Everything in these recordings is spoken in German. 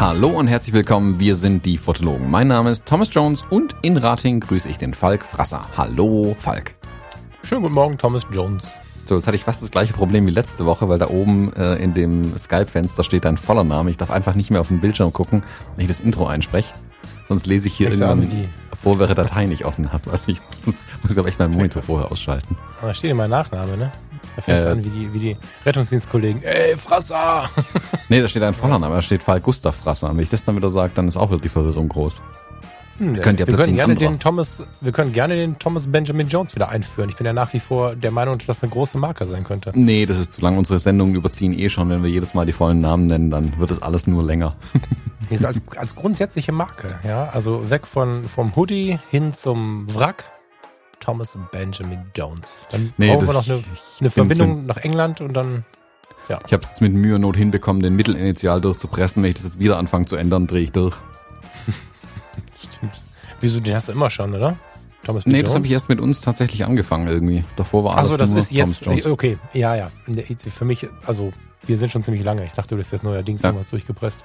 Hallo und herzlich willkommen, wir sind die Fotologen. Mein Name ist Thomas Jones und in Rating grüße ich den Falk Frasser. Hallo Falk. Schönen guten Morgen, Thomas Jones. So, jetzt hatte ich fast das gleiche Problem wie letzte Woche, weil da oben äh, in dem Skype-Fenster steht dein voller Name. Ich darf einfach nicht mehr auf den Bildschirm gucken, wenn ich das Intro einspreche. Sonst lese ich hier Ich irgendwann vor, wäre Datei nicht offen habe. Also ich muss glaube ich meinen Monitor vorher ausschalten. Aber Da steht immer Nachname, ne? Da fängst Äh. du an wie die, wie die Rettungsdienstkollegen. Ey, Frasser! Nee, da steht ein voller Name, da steht Falk Gustav Frasser. Und wenn ich das dann wieder sage, dann ist auch wieder die Verwirrung groß. Hm, könnte ja wir, können gerne den Thomas, wir können gerne den Thomas Benjamin Jones wieder einführen. Ich bin ja nach wie vor der Meinung, dass das eine große Marke sein könnte. Nee, das ist zu lang. Unsere Sendungen überziehen eh schon. Wenn wir jedes Mal die vollen Namen nennen, dann wird es alles nur länger. Ist als, als grundsätzliche Marke, ja. Also weg von, vom Hoodie hin zum Wrack. Thomas Benjamin Jones. Dann Nee, brauchen wir noch eine, eine bin Verbindung nach England und dann, Ich habe es jetzt mit Mühe und Not hinbekommen, den Mittelinitial durchzupressen. Wenn ich das jetzt wieder anfange zu ändern, drehe ich durch. Wieso, den hast du immer schon, oder? Thomas Nee, Jones? das habe ich erst mit uns tatsächlich angefangen irgendwie. Davor war alles Achso, das nur ist jetzt, Jones. okay, ja, ja. Für mich, also, wir sind schon ziemlich lange. Ich dachte, du bist jetzt neuerdings Ja. irgendwas durchgepresst.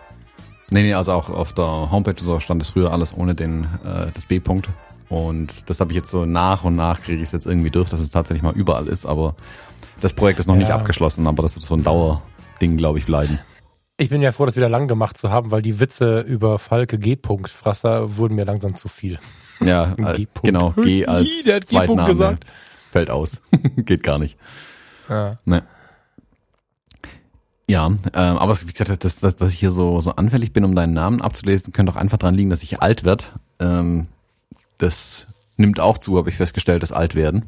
Nee, nee, also auch auf der Homepage so stand es früher alles ohne den äh, das B-Punkt. Und das habe ich jetzt so nach und nach kriege ich es jetzt irgendwie durch, dass es tatsächlich mal überall ist. Aber das Projekt ist noch nicht Ja. abgeschlossen, aber das wird so ein Dauerding, glaube ich, bleiben. Ich bin ja froh, das wieder lang gemacht zu haben, weil die Witze über Falke G-Punkt Frasser wurden mir langsam zu viel. Ja, äh, G-Punkt. genau, G als der hat Zweitname. gesagt. Fällt aus. Geht gar nicht. Ja. Ne. Ja, ähm, aber wie gesagt, dass, dass, dass ich hier so, so anfällig bin, um deinen Namen abzulesen, könnte auch einfach dran liegen, dass ich alt werd. Ähm, das nimmt auch zu, habe ich festgestellt, das Altwerden.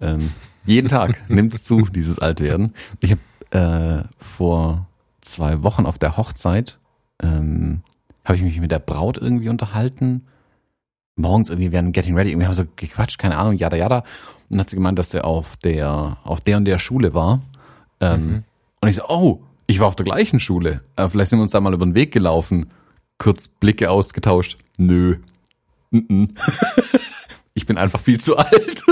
Ähm, jeden Tag nimmt es zu, dieses Altwerden. Ich habe äh, vor zwei Wochen auf der Hochzeit, ähm, habe ich mich mit der Braut irgendwie unterhalten. Morgens irgendwie während Getting Ready, irgendwie haben wir so gequatscht, keine Ahnung, jada jada. Und dann hat sie gemeint, dass er auf der, auf der und der Schule war. Ähm, Mhm. Und ich so, oh, ich war auf der gleichen Schule. Äh, vielleicht sind wir uns da mal über den Weg gelaufen. Kurz Blicke ausgetauscht. Nö. Mhm. ich bin einfach viel zu alt.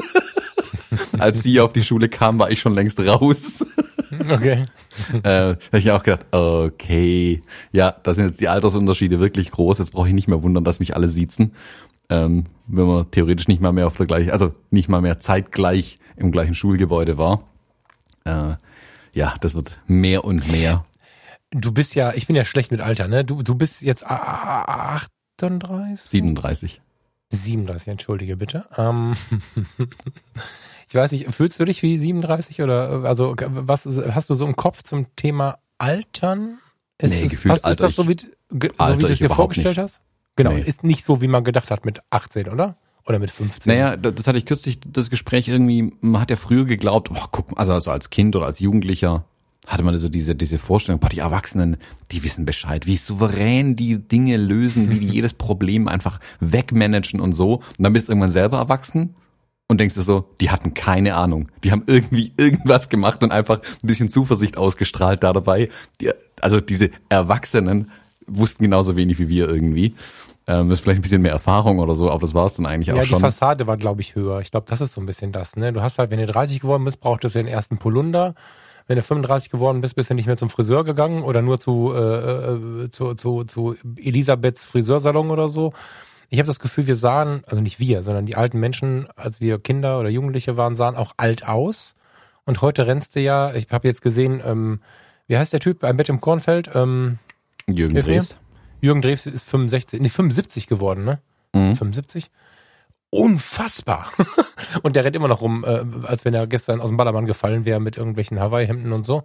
Als sie auf die Schule kam, war ich schon längst raus. Okay. äh, da hab ich auch gedacht, okay, ja, da sind jetzt die Altersunterschiede wirklich groß. Jetzt brauche ich nicht mehr wundern, dass mich alle siezen. Ähm, wenn man theoretisch nicht mal mehr auf der gleichen, also nicht mal mehr zeitgleich im gleichen Schulgebäude war. Äh, ja, das wird mehr und mehr. Du bist ja, ich bin ja schlecht mit Alter, ne? Du, du bist jetzt a- a- 38? 37. 37, entschuldige bitte. Ähm, ich weiß nicht, fühlst du dich wie 37 oder also was hast du so im Kopf zum Thema Altern? Ist, Nee, es, gefühlt hast, ist alter das so wie, ge, so wie du es dir vorgestellt nicht. hast? Genau, Nee. ist nicht so, wie man gedacht hat mit 18, oder? Oder mit 15. Naja, da- das hatte ich kürzlich das Gespräch irgendwie, man hat ja früher geglaubt, oh, guck, also, also als Kind oder als Jugendlicher hatte man so diese, diese Vorstellung, boah, die Erwachsenen, die wissen Bescheid, wie souverän die Dinge lösen, wie die jedes Problem einfach wegmanagen und so. Und dann bist du irgendwann selber erwachsen und denkst dir so, die hatten keine Ahnung. Die haben irgendwie irgendwas gemacht und einfach ein bisschen Zuversicht ausgestrahlt da dabei. Die, also diese Erwachsenen wussten genauso wenig wie wir irgendwie. Ähm, das ist vielleicht ein bisschen mehr Erfahrung oder so, aber das war es dann eigentlich ja, auch die schon. Fassade war, glaube ich, höher. Ich glaube, das ist so ein bisschen das, ne? Du hast halt, wenn du 30 geworden bist, brauchtest du den ersten Polunder. Wenn du 35 geworden bist, bist du nicht mehr zum Friseur gegangen oder nur zu, äh, äh, zu, zu, zu Elisabeths Friseursalon oder so. Ich habe das Gefühl, wir sahen, also nicht wir, sondern die alten Menschen, als wir Kinder oder Jugendliche waren, sahen auch alt aus. Und heute rennst du ja, ich habe jetzt gesehen, ähm, wie heißt der Typ beim Bett im Kornfeld? Ähm, Jürgen. Drews. Jürgen Drews ist 65, nee, 75 geworden, ne? Mhm. 75? Unfassbar. und der rennt immer noch rum, äh, als wenn er gestern aus dem Ballermann gefallen wäre mit irgendwelchen Hawaii-Hemden und so.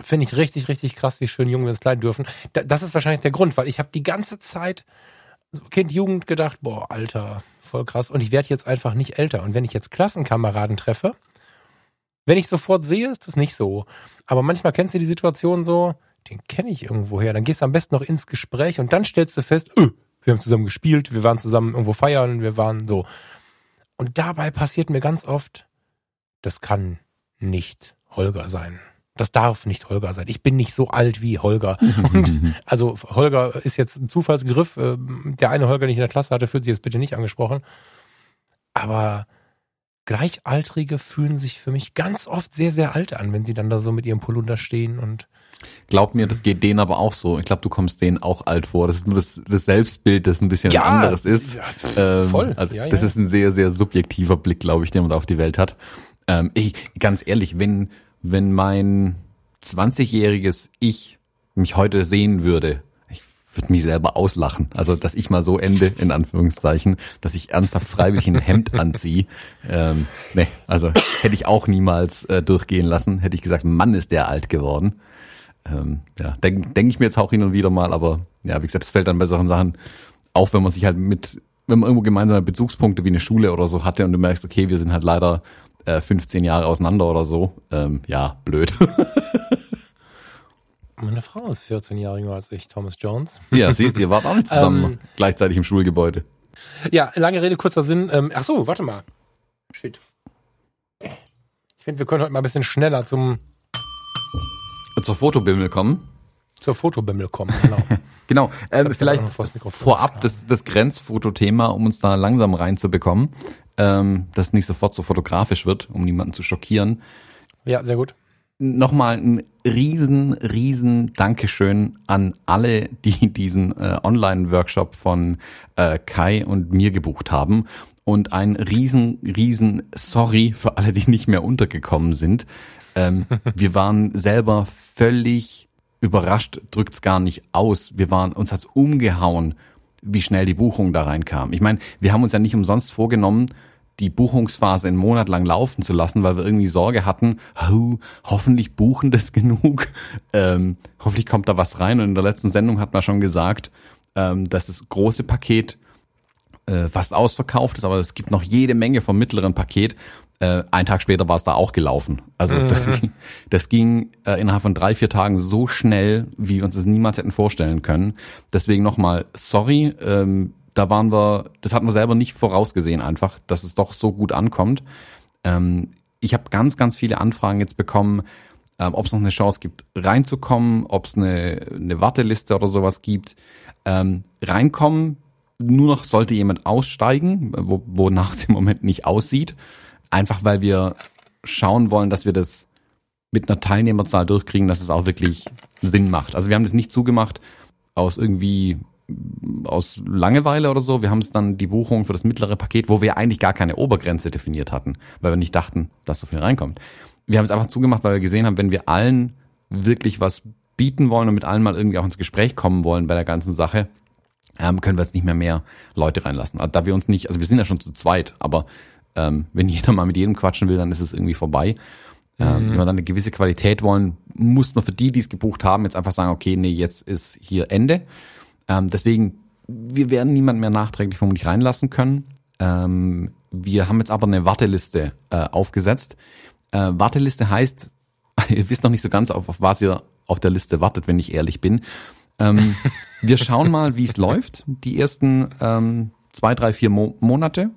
Finde ich richtig, richtig krass, wie schön jung wir ins Kleid dürfen. Da, das ist wahrscheinlich der Grund, weil ich habe die ganze Zeit Kind, Jugend gedacht, boah, Alter, voll krass. Und ich werde jetzt einfach nicht älter. Und wenn ich jetzt Klassenkameraden treffe, wenn ich sofort sehe, ist das nicht so. Aber manchmal kennst du die Situation so, den kenne ich irgendwoher. Dann gehst du am besten noch ins Gespräch und dann stellst du fest, öh, wir haben zusammen gespielt, wir waren zusammen irgendwo feiern, wir waren so. Und dabei passiert mir ganz oft, das kann nicht Holger sein. Das darf nicht Holger sein. Ich bin nicht so alt wie Holger. Und also Holger ist jetzt ein Zufallsgriff. Äh, Der eine Holger, den ich in der Klasse hatte, fühlt sich jetzt bitte nicht angesprochen. Aber Gleichaltrige fühlen sich für mich ganz oft sehr, sehr alt an, wenn sie dann da so mit ihrem Polunder stehen und Glaub mir, das geht denen aber auch so. Ich glaube, du kommst denen auch alt vor. Das ist nur das, das Selbstbild, das ein bisschen Ja, anderes ist. ja, Ähm, voll. Also Ja, das ist ein sehr, sehr subjektiver Blick, glaube ich, den man da auf die Welt hat. Ähm, ich, ganz ehrlich, wenn, wenn mein 20-jähriges Ich mich heute sehen würde, ich würde mich selber auslachen. Also, dass ich mal so ende, in Anführungszeichen, dass ich ernsthaft freiwillig ein Hemd anziehe. Ähm, nee, also hätte ich auch niemals äh, durchgehen lassen. Hätte ich gesagt, Mann, ist der alt geworden. Ähm, ja, denke denk ich mir jetzt auch hin und wieder mal, aber ja, wie gesagt, das fällt dann bei solchen Sachen auf, wenn man sich halt mit, wenn man irgendwo gemeinsame Bezugspunkte wie eine Schule oder so hatte und du merkst, okay, wir sind halt leider äh, 15 Jahre auseinander oder so. Ähm, ja, blöd. meine Frau ist 14 Jahre jünger als ich, Thomas Jones. ja, siehst du, ihr wart auch nicht zusammen Ähm, gleichzeitig im Schulgebäude. Ja, lange Rede, kurzer Sinn. Ähm, ach so, warte mal. Shit. Ich finde, wir können heute mal ein bisschen schneller zum, Zur Fotobimmel kommen. Zur Fotobimmel kommen. Genau. Genau, ähm, ich vielleicht vorab das, das Grenzfotothema, um uns da langsam reinzubekommen, ähm, dass nicht sofort so fotografisch wird, um niemanden zu schockieren. ja, sehr gut. Nochmal ein riesen, riesen Dankeschön an alle, die diesen äh, Online-Workshop von äh, Kai und mir gebucht haben. Und ein riesen, riesen Sorry für alle, die nicht mehr untergekommen sind. Ähm, wir waren selber völlig überrascht, drückt's gar nicht aus. Wir waren, uns hat's umgehauen, wie schnell die Buchung da reinkam. Ich meine, wir haben uns ja nicht umsonst vorgenommen, die Buchungsphase einen Monat lang laufen zu lassen, weil wir irgendwie Sorge hatten, oh, hoffentlich buchen das genug, ähm, hoffentlich kommt da was rein. Und in der letzten Sendung hat man schon gesagt, ähm, dass das große Paket äh, fast ausverkauft ist, aber es gibt noch jede Menge vom mittleren Paket. Äh, ein Tag später war es da auch gelaufen. Also das, ging- das ging äh, innerhalb von drei, vier Tagen so schnell, wie wir uns das niemals hätten vorstellen können. Deswegen nochmal, sorry, ähm, da waren wir, das hatten wir selber nicht vorausgesehen einfach, dass es doch so gut ankommt. Ähm, ich habe ganz, ganz viele Anfragen jetzt bekommen, ähm, ob es noch eine Chance gibt, reinzukommen, ob es eine, eine Warteliste oder sowas gibt. Ähm, reinkommen, nur noch sollte jemand aussteigen, wo, wonach es im Moment nicht aussieht. Einfach weil wir schauen wollen, dass wir das mit einer Teilnehmerzahl durchkriegen, dass es auch wirklich Sinn macht. Also wir haben das nicht zugemacht aus irgendwie aus Langeweile oder so. Wir haben es dann die Buchung für das mittlere Paket, wo wir eigentlich gar keine Obergrenze definiert hatten, weil wir nicht dachten, dass so viel reinkommt. Wir haben es einfach zugemacht, weil wir gesehen haben, wenn wir allen wirklich was bieten wollen und mit allen mal irgendwie auch ins Gespräch kommen wollen bei der ganzen Sache, ähm, können wir jetzt nicht mehr mehr Leute reinlassen. Also, da wir uns nicht, also wir sind ja schon zu zweit, aber ähm, wenn jeder mal mit jedem quatschen will, dann ist es irgendwie vorbei. Ähm, Wenn wir dann eine gewisse Qualität wollen, muss man für die, die es gebucht haben, jetzt einfach sagen, okay, nee, jetzt ist hier Ende. Ähm, deswegen, wir werden niemand mehr nachträglich vermutlich reinlassen können. Ähm, wir haben jetzt aber eine Warteliste äh, aufgesetzt. Äh, Warteliste heißt, ihr wisst noch nicht so ganz, auf, auf was ihr auf der Liste wartet, wenn ich ehrlich bin. Ähm, wir schauen mal, wie es läuft, die ersten ähm, zwei, drei, vier Mo Monate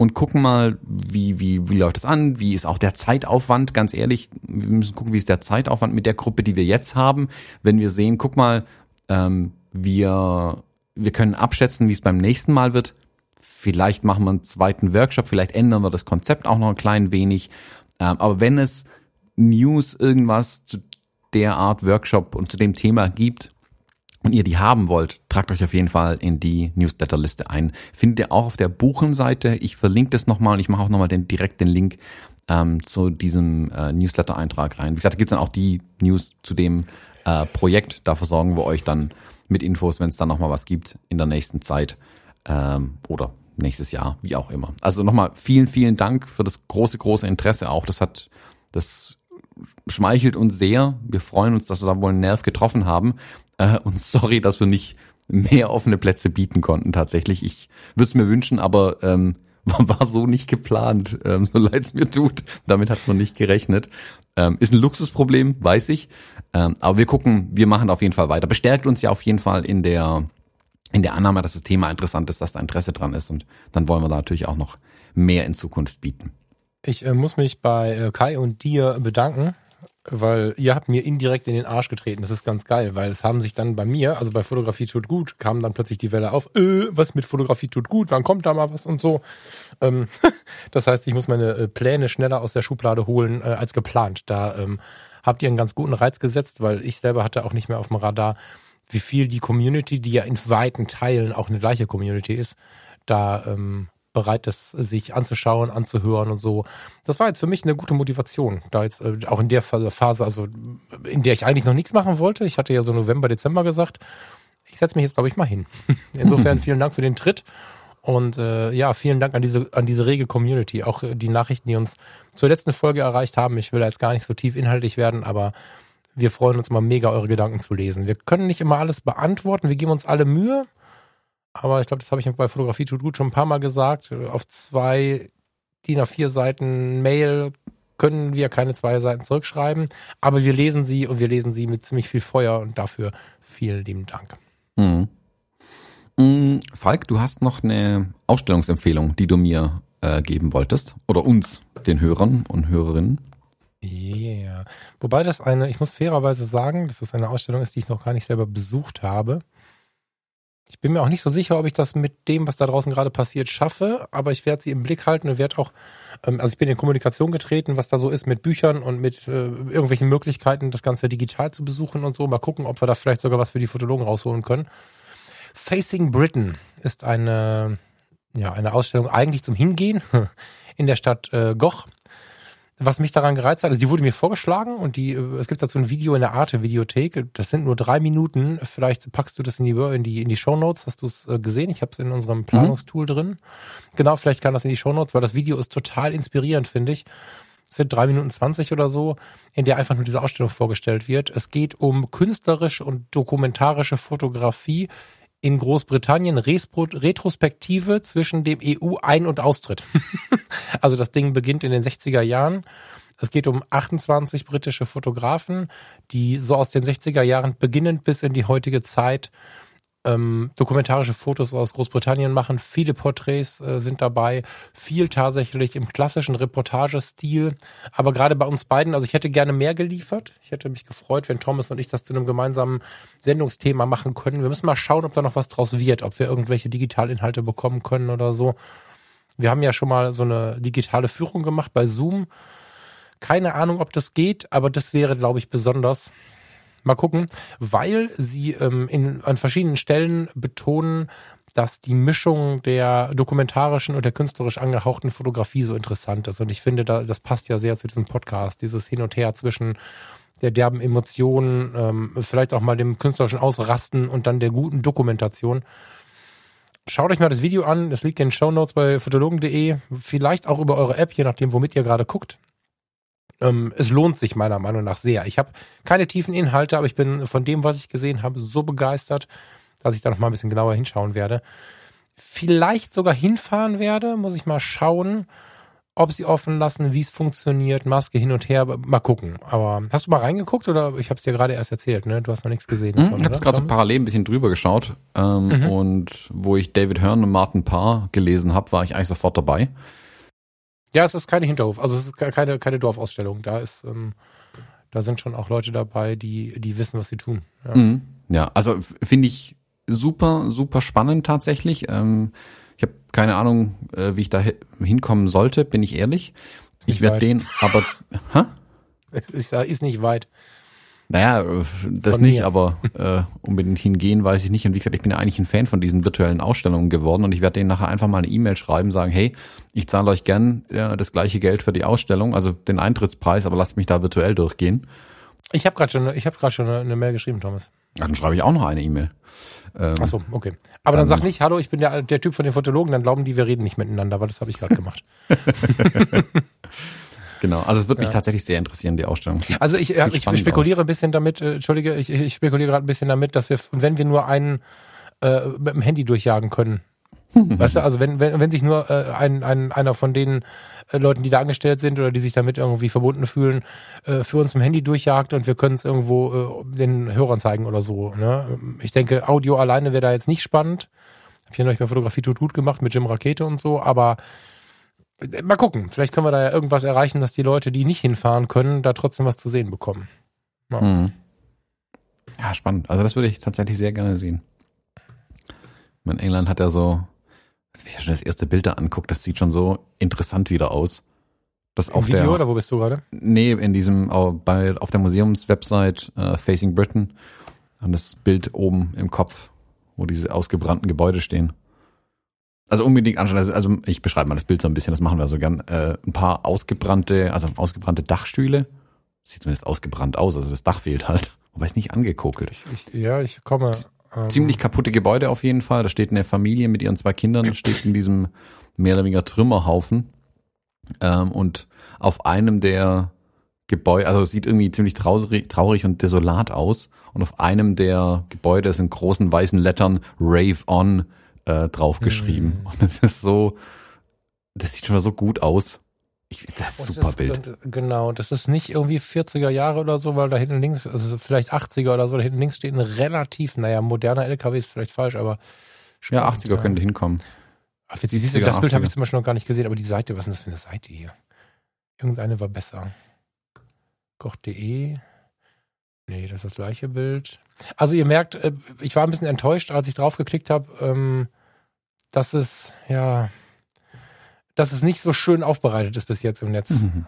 und gucken mal, wie, wie, wie läuft es an, wie ist auch der Zeitaufwand, ganz ehrlich, wir müssen gucken, wie ist der Zeitaufwand mit der Gruppe, die wir jetzt haben, wenn wir sehen, guck mal, ähm, wir, wir können abschätzen, wie es beim nächsten Mal wird, vielleicht machen wir einen zweiten Workshop, vielleicht ändern wir das Konzept auch noch ein klein wenig, ähm, aber wenn es News, irgendwas zu der Art Workshop und zu dem Thema gibt, und ihr die haben wollt, tragt euch auf jeden Fall in die Newsletterliste ein. Findet ihr auch auf der Buchenseite. Ich verlinke das nochmal und ich mache auch nochmal den, direkt den Link ähm, zu diesem äh, Newsletter-Eintrag rein. Wie gesagt, da gibt's dann auch die News zu dem äh, Projekt. Da versorgen wir euch dann mit Infos, wenn es dann nochmal was gibt in der nächsten Zeit ähm, oder nächstes Jahr, wie auch immer. Also nochmal vielen, vielen Dank für das große, große Interesse auch. Das hat, das schmeichelt uns sehr. Wir freuen uns, dass wir da wohl einen Nerv getroffen haben. Äh, und sorry, dass wir nicht mehr offene Plätze bieten konnten tatsächlich. Ich würde es mir wünschen, aber ähm, war, so nicht geplant, ähm, so leid es mir tut. Damit hat man nicht gerechnet. Ähm, ist ein Luxusproblem, weiß ich. Ähm, aber wir gucken, wir machen auf jeden Fall weiter. Bestärkt uns ja auf jeden Fall in der in der Annahme, dass das Thema interessant ist, dass da Interesse dran ist. Und dann wollen wir da natürlich auch noch mehr in Zukunft bieten. Ich äh, muss mich bei äh, Kai und dir bedanken. Weil ihr habt mir indirekt in den Arsch getreten. Das ist ganz geil, weil es haben sich dann bei mir, also bei Fotografie tut gut, kam dann plötzlich die Welle auf, äh, was mit Fotografie tut gut, wann kommt da mal was und so. Ähm, das heißt, ich muss meine äh, Pläne schneller aus der Schublade holen äh, als geplant. Da ähm, habt ihr einen ganz guten Reiz gesetzt, weil ich selber hatte auch nicht mehr auf dem Radar, wie viel die Community, die ja in weiten Teilen auch eine gleiche Community ist, da ähm, bereit ist, sich anzuschauen, anzuhören und so. Das war jetzt für mich eine gute Motivation, da jetzt äh, auch in der Phase, also in der ich eigentlich noch nichts machen wollte. Ich hatte ja so November, Dezember gesagt. Ich setze mich jetzt, glaube ich, mal hin. Insofern vielen Dank für den Tritt. Und äh, ja, vielen Dank an diese, an diese rege Community. Auch äh, die Nachrichten, die uns zur letzten Folge erreicht haben. Ich will jetzt gar nicht so tief inhaltlich werden, aber wir freuen uns immer mega, eure Gedanken zu lesen. Wir können nicht immer alles beantworten. Wir geben uns alle Mühe. Aber ich glaube, das habe ich bei Fotografie tut gut schon ein paar Mal gesagt. Auf zwei DIN A4 Seiten Mail können wir keine zwei Seiten zurückschreiben, aber wir lesen sie und wir lesen sie mit ziemlich viel Feuer und dafür vielen lieben Dank. Mhm. Mhm. Falk, du hast noch eine Ausstellungsempfehlung, die du mir äh, geben wolltest oder uns, den Hörern und Hörerinnen. Yeah. Wobei das eine, ich muss fairerweise sagen, dass das eine Ausstellung ist, die ich noch gar nicht selber besucht habe. Ich bin mir auch nicht so sicher, ob ich das mit dem, was da draußen gerade passiert, schaffe, aber ich werde sie im Blick halten und werde auch, ähm, also ich bin in Kommunikation getreten, was da so ist mit Büchern und mit äh, irgendwelchen Möglichkeiten, das Ganze digital zu besuchen und so. Mal gucken, ob wir da vielleicht sogar was für die Fotologen rausholen können. Facing Britain ist eine, ja, eine Ausstellung eigentlich zum Hingehen in der Stadt äh, Goch was mich daran gereizt hat, also die wurde mir vorgeschlagen und die, es gibt dazu ein Video in der Arte-Videothek. Das sind nur drei Minuten. Vielleicht packst du das in die in die in die Show Notes. Hast du es äh, gesehen? Ich habe es in unserem Planungstool mhm. drin. Genau, vielleicht kann das in die Show Notes, weil das Video ist total inspirierend, finde ich. Es sind drei Minuten zwanzig oder so, in der einfach nur diese Ausstellung vorgestellt wird. Es geht um künstlerische und dokumentarische Fotografie in Großbritannien Retrospektive zwischen dem EU-Ein- und Austritt. also das Ding beginnt in den 60er Jahren. Es geht um 28 britische Fotografen, die so aus den 60er Jahren beginnend bis in die heutige Zeit ähm, dokumentarische Fotos aus Großbritannien machen. Viele Porträts äh, sind dabei, viel tatsächlich im klassischen Reportagestil. Aber gerade bei uns beiden, also ich hätte gerne mehr geliefert. Ich hätte mich gefreut, wenn Thomas und ich das zu einem gemeinsamen Sendungsthema machen können. Wir müssen mal schauen, ob da noch was draus wird, ob wir irgendwelche Digitalinhalte bekommen können oder so. Wir haben ja schon mal so eine digitale Führung gemacht bei Zoom. Keine Ahnung, ob das geht, aber das wäre, glaube ich, besonders. Mal gucken, weil sie ähm, in, an verschiedenen Stellen betonen, dass die Mischung der dokumentarischen und der künstlerisch angehauchten Fotografie so interessant ist. Und ich finde, da, das passt ja sehr zu diesem Podcast, dieses Hin und Her zwischen der derben Emotionen, ähm, vielleicht auch mal dem künstlerischen Ausrasten und dann der guten Dokumentation. Schaut euch mal das Video an, das liegt in den Show Notes bei fotologen.de, vielleicht auch über eure App, je nachdem, womit ihr gerade guckt. Ähm, es lohnt sich meiner Meinung nach sehr. Ich habe keine tiefen Inhalte, aber ich bin von dem, was ich gesehen habe, so begeistert, dass ich da noch mal ein bisschen genauer hinschauen werde. Vielleicht sogar hinfahren werde, muss ich mal schauen, ob sie offen lassen, wie es funktioniert, Maske hin und her, mal gucken. Aber hast du mal reingeguckt oder ich habe es dir gerade erst erzählt, ne? Du hast noch nichts gesehen. Hm, davon, ich habe gerade so parallel ein bisschen drüber geschaut ähm, mhm. und wo ich David Hearn und Martin Parr gelesen habe, war ich eigentlich sofort dabei. Ja, es ist keine Hinterhof, also es ist keine, keine Dorfausstellung. Da ist, ähm, da sind schon auch Leute dabei, die, die wissen, was sie tun. Ja, mhm. ja also finde ich super, super spannend tatsächlich. Ähm, ich habe keine Ahnung, äh, wie ich da hinkommen sollte, bin ich ehrlich. Ich werde den, aber, hä? Ist, ist nicht weit. Naja, das von nicht, mir. aber äh, unbedingt hingehen weiß ich nicht. Und wie gesagt, ich bin ja eigentlich ein Fan von diesen virtuellen Ausstellungen geworden und ich werde denen nachher einfach mal eine E-Mail schreiben, sagen, hey, ich zahle euch gern ja, das gleiche Geld für die Ausstellung, also den Eintrittspreis, aber lasst mich da virtuell durchgehen. Ich habe gerade schon, ich habe gerade schon eine, eine Mail geschrieben, Thomas. Ja, dann schreibe ich auch noch eine E-Mail. Ähm, Ach so, okay. Aber dann, dann sag nicht, hallo, ich bin der, der Typ von den Fotologen, dann glauben die, wir reden nicht miteinander, weil das habe ich gerade gemacht. Genau, also es wird mich ja. tatsächlich sehr interessieren, die Ausstellung. Sieht, also ich, ich spekuliere aus. ein bisschen damit, äh, Entschuldige, ich, ich spekuliere gerade ein bisschen damit, dass wir, wenn wir nur einen äh, mit dem Handy durchjagen können, weißt du, also wenn, wenn, wenn sich nur äh, ein, ein, einer von den äh, Leuten, die da angestellt sind oder die sich damit irgendwie verbunden fühlen, äh, für uns im Handy durchjagt und wir können es irgendwo äh, den Hörern zeigen oder so. Ne? Ich denke, Audio alleine wäre da jetzt nicht spannend. Hab hier neulich bei Fotografie tut gut gemacht mit Jim Rakete und so, aber Mal gucken, vielleicht können wir da ja irgendwas erreichen, dass die Leute, die nicht hinfahren können, da trotzdem was zu sehen bekommen. Ja, mhm. ja spannend. Also das würde ich tatsächlich sehr gerne sehen. In England hat er so, wie er schon das erste Bild da anguckt, das sieht schon so interessant wieder aus. Das Im auf Video der, oder wo bist du gerade? Nee, in diesem, bei, auf der Museumswebsite uh, Facing Britain. Und das Bild oben im Kopf, wo diese ausgebrannten Gebäude stehen. Also unbedingt anschauen. Also, also ich beschreibe mal das Bild so ein bisschen, das machen wir so gern. Äh, ein paar ausgebrannte, also ausgebrannte Dachstühle. Sieht zumindest ausgebrannt aus, also das Dach fehlt halt. Wobei es nicht angekokelt. Ich, ich, ja, ich komme. Ähm, Ziemlich kaputte Gebäude auf jeden Fall. Da steht eine Familie mit ihren zwei Kindern, steht in diesem mehr oder weniger Trümmerhaufen. Ähm, und auf einem der Gebäude, also es sieht irgendwie ziemlich traurig, traurig und desolat aus. Und auf einem der Gebäude sind großen weißen Lettern Rave On äh, draufgeschrieben. Mhm. Und es ist so, das sieht schon mal so gut aus. Ich, das ist super das, Bild. Genau, das ist nicht irgendwie 40er Jahre oder so, weil da hinten links, also vielleicht 80er oder so, da hinten links steht ein relativ, naja, moderner LKW ist vielleicht falsch, aber. Spannend, ja, 80er ja. könnte hinkommen. Ach, jetzt, siehst du, das Bild habe ich zum Beispiel noch gar nicht gesehen, aber die Seite, was ist das für eine Seite hier? Irgendeine war besser. Koch.de. Nee, das ist das gleiche Bild. Also ihr merkt, äh, ich war ein bisschen enttäuscht, als ich drauf geklickt habe, ähm, dass es, ja, dass es nicht so schön aufbereitet ist bis jetzt im Netz. Mhm.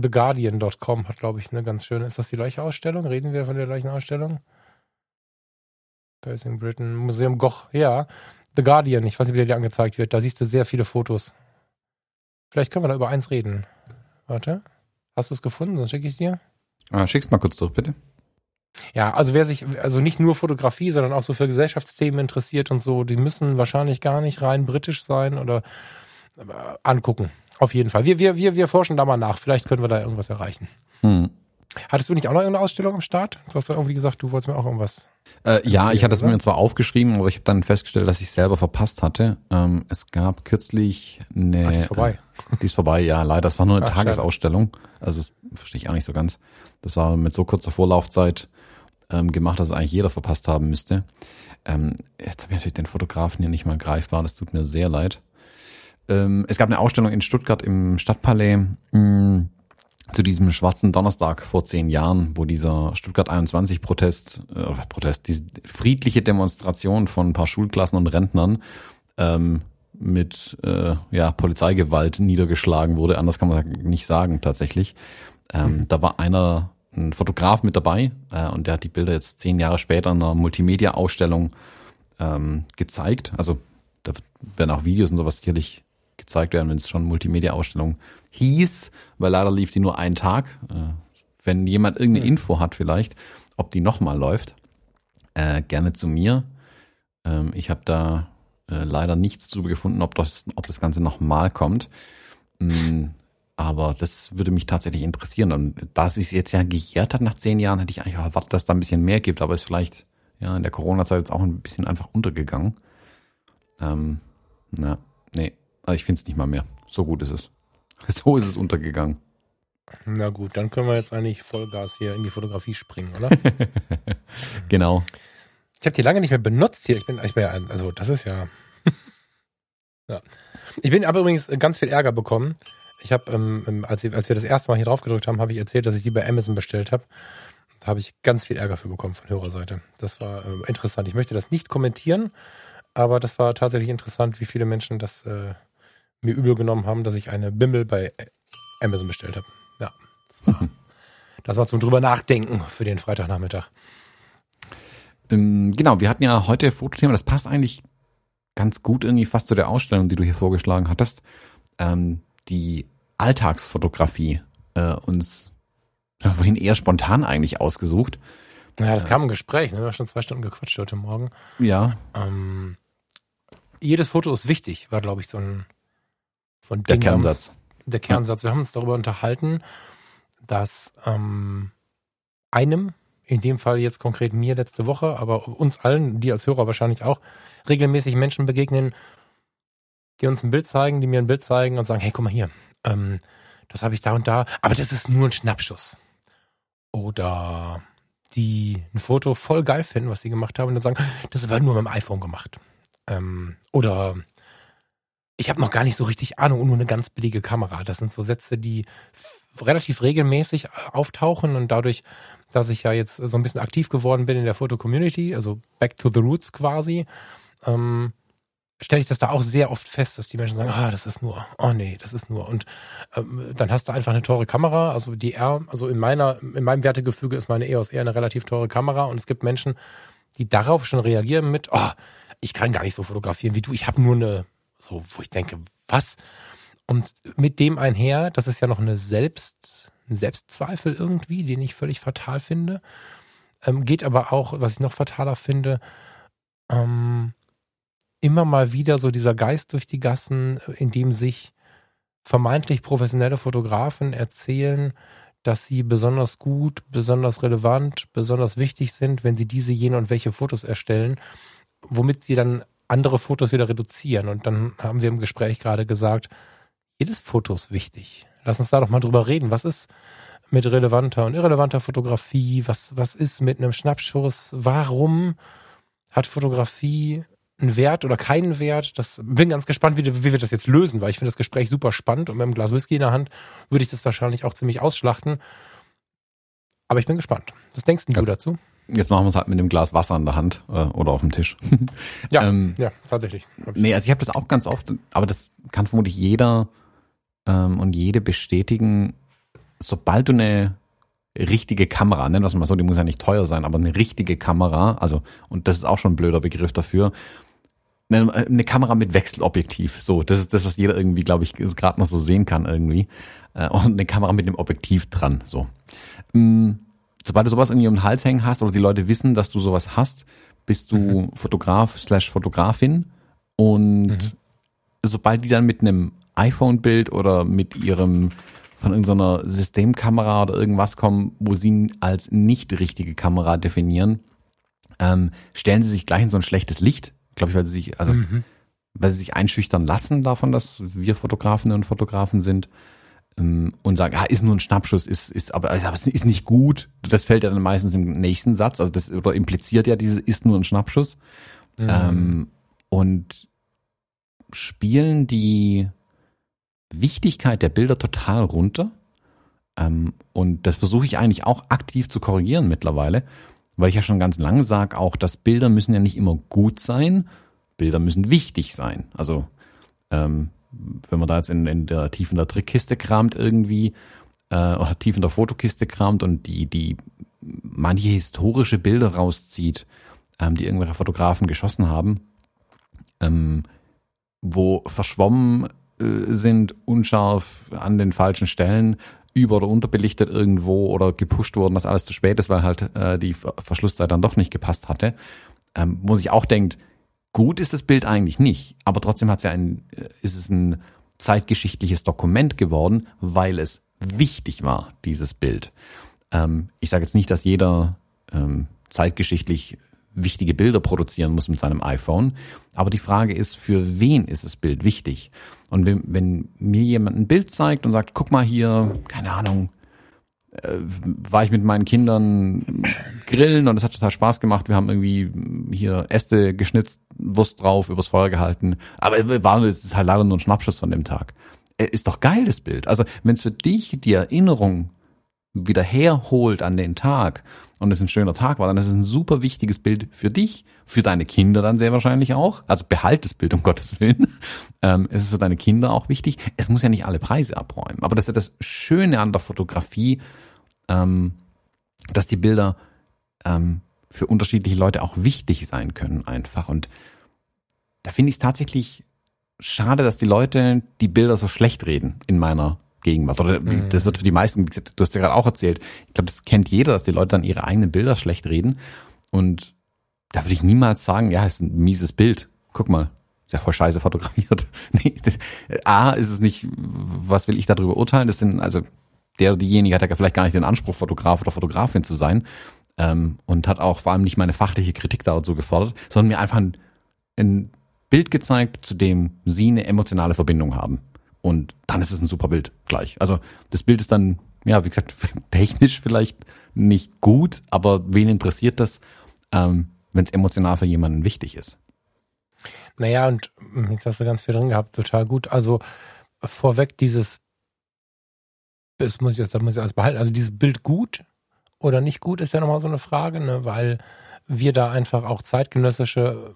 TheGuardian.com hat, glaube ich, eine ganz schöne. Ist das die gleiche Ausstellung? Reden wir von der gleichen Ausstellung? Basing Britain, Museum Goch, ja. The Guardian, ich weiß nicht, wie der dir angezeigt wird. Da siehst du sehr viele Fotos. Vielleicht können wir da über eins reden. Warte. Hast du es gefunden? Sonst schicke ich es dir. Ah, schick's mal kurz durch, bitte. Ja, also wer sich, also nicht nur Fotografie, sondern auch so für Gesellschaftsthemen interessiert und so, die müssen wahrscheinlich gar nicht rein britisch sein oder äh, angucken. Auf jeden Fall. Wir, wir, wir, wir forschen da mal nach. Vielleicht können wir da irgendwas erreichen. Hm. Hattest du nicht auch noch irgendeine Ausstellung am Start? Du hast ja irgendwie gesagt, du wolltest mir auch irgendwas. Äh, ja, ich hatte es mir zwar aufgeschrieben, aber ich habe dann festgestellt, dass ich es selber verpasst hatte. Ähm, es gab kürzlich eine. Ach, die ist vorbei. Äh, die ist vorbei, ja, leider. Es war nur eine Ach, Tagesausstellung. Also das verstehe ich auch nicht so ganz. Das war mit so kurzer Vorlaufzeit ähm, gemacht, dass es eigentlich jeder verpasst haben müsste. Ähm, jetzt habe ich natürlich den Fotografen hier nicht mal greifbar, das tut mir sehr leid. Ähm, es gab eine Ausstellung in Stuttgart im Stadtpalais mh, mm, zu diesem schwarzen Donnerstag vor zehn Jahren, wo dieser Stuttgart 21 Protest, äh, Protest, diese friedliche Demonstration von ein paar Schulklassen und Rentnern ähm, mit äh, ja, Polizeigewalt niedergeschlagen wurde. Anders kann man nicht sagen tatsächlich. Ähm, mhm. Da war einer ein Fotograf mit dabei äh, und der hat die Bilder jetzt zehn Jahre später in einer Multimedia-Ausstellung ähm, gezeigt. Also da werden auch Videos und sowas sicherlich gezeigt werden, wenn es schon Multimedia-Ausstellung hieß, weil leider lief die nur einen Tag. Äh, wenn jemand irgendeine Info hat vielleicht, ob die nochmal läuft, äh, gerne zu mir. Ähm, ich habe da äh, leider nichts drüber gefunden, ob das, ob das Ganze nochmal kommt. Mm, aber das würde mich tatsächlich interessieren. Und da es sich jetzt ja gejährt hat nach zehn Jahren, hätte ich eigentlich auch erwartet, dass es da ein bisschen mehr gibt. Aber ist vielleicht ja in der Corona-Zeit jetzt auch ein bisschen einfach untergegangen. Ähm, na, nee, also ich finde es nicht mal mehr. So gut ist es. So ist es untergegangen. Na gut, dann können wir jetzt eigentlich Vollgas hier in die Fotografie springen, oder? genau. Ich habe die lange nicht mehr benutzt hier. Ich bin, ich bin ja, also das ist ja. ja. Ich bin aber übrigens ganz viel Ärger bekommen ich habe, ähm, als, als wir das erste Mal hier drauf gedrückt haben, habe ich erzählt, dass ich die bei Amazon bestellt habe. Da habe ich ganz viel Ärger für bekommen von Hörerseite. Das war äh, interessant. Ich möchte das nicht kommentieren, aber das war tatsächlich interessant, wie viele Menschen das äh, mir übel genommen haben, dass ich eine Bimmel bei Amazon bestellt habe. Ja, das war, das war zum drüber nachdenken für den Freitagnachmittag. Ähm, genau, wir hatten ja heute Fotothema, das passt eigentlich ganz gut irgendwie fast zu der Ausstellung, die du hier vorgeschlagen hattest. Ähm, die Alltagsfotografie äh, uns vorhin eher spontan eigentlich ausgesucht. Ja, das kam im Gespräch, ne? Wir haben schon zwei Stunden gequatscht heute Morgen. Ja. Ähm, jedes Foto ist wichtig, war, glaube ich, so ein, so ein Ding. Der Kernsatz. Uns, der Kernsatz. Wir haben uns darüber unterhalten, dass ähm, einem, in dem Fall jetzt konkret mir letzte Woche, aber uns allen, die als Hörer wahrscheinlich auch, regelmäßig Menschen begegnen, die uns ein Bild zeigen, die mir ein Bild zeigen und sagen, hey, guck mal hier, ähm, das habe ich da und da, aber das ist nur ein Schnappschuss. Oder die ein Foto voll geil finden, was sie gemacht haben, und dann sagen, das war nur mit dem iPhone gemacht. Ähm, oder ich habe noch gar nicht so richtig Ahnung und nur eine ganz billige Kamera. Das sind so Sätze, die relativ regelmäßig auftauchen und dadurch, dass ich ja jetzt so ein bisschen aktiv geworden bin in der Foto-Community, also back to the roots quasi, ähm, stelle ich das da auch sehr oft fest, dass die Menschen sagen, ah, das ist nur, oh nee, das ist nur. Und ähm, dann hast du einfach eine teure Kamera, also die R, also in meiner, in meinem Wertegefüge ist meine EOS R eine relativ teure Kamera und es gibt Menschen, die darauf schon reagieren mit, oh, ich kann gar nicht so fotografieren wie du, ich habe nur eine, so, wo ich denke, was? Und mit dem einher, das ist ja noch eine Selbst, ein Selbstzweifel irgendwie, den ich völlig fatal finde. Ähm, geht aber auch, was ich noch fataler finde, ähm, immer mal wieder so dieser Geist durch die Gassen, in dem sich vermeintlich professionelle Fotografen erzählen, dass sie besonders gut, besonders relevant, besonders wichtig sind, wenn sie diese, jene und welche Fotos erstellen, womit sie dann andere Fotos wieder reduzieren. Und dann haben wir im Gespräch gerade gesagt, jedes Foto ist wichtig. Lass uns da doch mal drüber reden. Was ist mit relevanter und irrelevanter Fotografie? Was, was ist mit einem Schnappschuss? Warum hat Fotografie einen Wert oder keinen Wert? Das bin ganz gespannt, wie, wie wir das jetzt lösen, weil ich finde das Gespräch super spannend und mit einem Glas Whisky in der Hand würde ich das wahrscheinlich auch ziemlich ausschlachten. Aber ich bin gespannt. Was denkst du dazu? Jetzt machen wir es halt mit dem Glas Wasser in der Hand äh, oder auf dem Tisch. ja, ähm, ja, tatsächlich. Nee, also ich habe das auch ganz oft, aber das kann vermutlich jeder ähm, und jede bestätigen, sobald du eine richtige Kamera, nennen wir es mal so, die muss ja nicht teuer sein, aber eine richtige Kamera, also, und das ist auch schon ein blöder Begriff dafür, eine, eine Kamera mit Wechselobjektiv, so, das ist das, was jeder irgendwie, glaube ich, gerade noch so sehen kann irgendwie, äh, und eine Kamera mit dem Objektiv dran, so. Mhm sobald du sowas in ihrem Hals hängen hast oder die Leute wissen, dass du sowas hast, bist du mhm. Fotograf slash Fotografin und mhm. sobald die dann mit einem iPhone-Bild oder mit ihrem von irgendeiner Systemkamera oder irgendwas kommen, wo sie als nicht richtige Kamera definieren, ähm, stellen sie sich gleich in so ein schlechtes Licht, glaube ich, weil sie sich, also mhm. weil sie sich einschüchtern lassen davon, dass wir Fotografinnen und Fotografen sind ähm, und sagen, ja, ist nur ein Schnappschuss, ist, ist, aber, aber es ist nicht gut. Das fällt ja dann meistens im nächsten Satz, also das oder impliziert ja diese, ist nur ein Schnappschuss. Mhm. Ähm, und spielen die Wichtigkeit der Bilder total runter. Ähm, und das versuche ich eigentlich auch aktiv zu korrigieren mittlerweile, weil ich ja schon ganz lange sage auch, dass Bilder müssen ja nicht immer gut sein, Bilder müssen wichtig sein. Also ähm, wenn man da jetzt in, in der Tiefen der Trickkiste kramt irgendwie, äh, oder tief in der Fotokiste kramt und die, die manche historische Bilder rauszieht, ähm, die irgendwelche Fotografen geschossen haben, ähm, wo verschwommen sind, unscharf an den falschen Stellen, über- oder unterbelichtet irgendwo oder gepusht worden, dass alles zu spät ist, weil halt äh, die Verschlusszeit dann doch nicht gepasst hatte, ähm, wo sich auch denkt, Gut ist das Bild eigentlich nicht, aber trotzdem hat ja ein, äh, ist es ein zeitgeschichtliches Dokument geworden, weil es wichtig war, dieses Bild. Ähm, ich sage jetzt nicht, dass jeder ähm, zeitgeschichtlich wichtige Bilder produzieren muss mit seinem iPhone, aber die Frage ist, für wen ist das Bild wichtig? Und wenn, wenn mir jemand ein Bild zeigt und sagt, guck mal hier, keine Ahnung, äh, war ich mit meinen Kindern grillen und es hat total Spaß gemacht. Wir haben irgendwie hier Äste geschnitzt, Wurst drauf, übers Feuer gehalten. Aber war es ist halt leider nur ein Schnappschuss von dem Tag. Äh, ist doch geil, das Bild. Also, wenn es für dich die Erinnerung wieder herholt an den Tag und es ein schöner Tag war, dann ist es ein super wichtiges Bild für dich, für deine Kinder dann sehr wahrscheinlich auch. Also behalt das Bild um Gottes Willen. Ähm, es ist für deine Kinder auch wichtig. Es muss ja nicht alle Preise abräumen. Aber das ist ja das Schöne an der Fotografie, ähm, dass die Bilder ähm, für unterschiedliche Leute auch wichtig sein können einfach. Und da finde ich es tatsächlich schade, dass die Leute die Bilder so schlecht reden in meiner Gegenwart. Oder mhm. das wird für die meisten, du hast ja gerade auch erzählt, ich glaube, das kennt jeder, dass die Leute dann ihre eigenen Bilder schlecht reden. Und da würde ich niemals sagen, ja, ist ein mieses Bild. Guck mal, ist ja voll scheiße fotografiert. nee, das, A, ist es nicht, was will ich darüber urteilen? Das sind, also der oder diejenige hat ja vielleicht gar nicht den Anspruch, Fotograf oder Fotografin zu sein ähm, und hat auch vor allem nicht meine fachliche Kritik dazu gefordert, sondern mir einfach ein, ein Bild gezeigt, zu dem sie eine emotionale Verbindung haben. Und dann ist es ein super Bild gleich. Also das Bild ist dann, ja, wie gesagt, technisch vielleicht nicht gut, aber wen interessiert das, ähm, wenn es emotional für jemanden wichtig ist? Naja, und hm, jetzt hast du ganz viel drin gehabt, total gut. Also vorweg dieses, das muss ich jetzt, das muss ich alles behalten. Also dieses Bild gut oder nicht gut ist ja nochmal so eine Frage, ne, weil wir da einfach auch zeitgenössische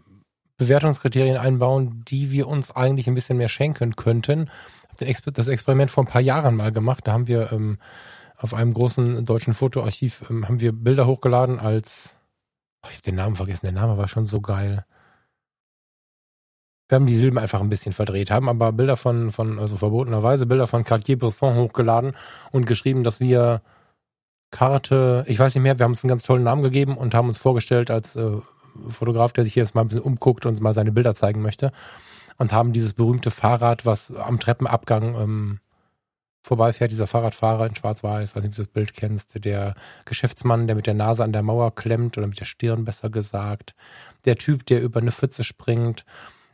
Bewertungskriterien einbauen, die wir uns eigentlich ein bisschen mehr schenken könnten. Das Experiment vor ein paar Jahren mal gemacht. Da haben wir ähm, auf einem großen deutschen Fotoarchiv ähm, haben wir Bilder hochgeladen als oh, ich habe den Namen vergessen. Der Name war schon so geil. Wir haben die Silben einfach ein bisschen verdreht, haben aber Bilder von, von also verbotenerweise Bilder von Cartier-Bresson hochgeladen und geschrieben, dass wir Karte, ich weiß nicht mehr, wir haben uns einen ganz tollen Namen gegeben und haben uns vorgestellt als äh, Fotograf, der sich jetzt mal ein bisschen umguckt und mal seine Bilder zeigen möchte. Und haben dieses berühmte Fahrrad, was am Treppenabgang ähm, vorbeifährt, dieser Fahrradfahrer in Schwarz-Weiß, weiß nicht, ob du das Bild kennst, der Geschäftsmann, der mit der Nase an der Mauer klemmt oder mit der Stirn besser gesagt, der Typ, der über eine Pfütze springt.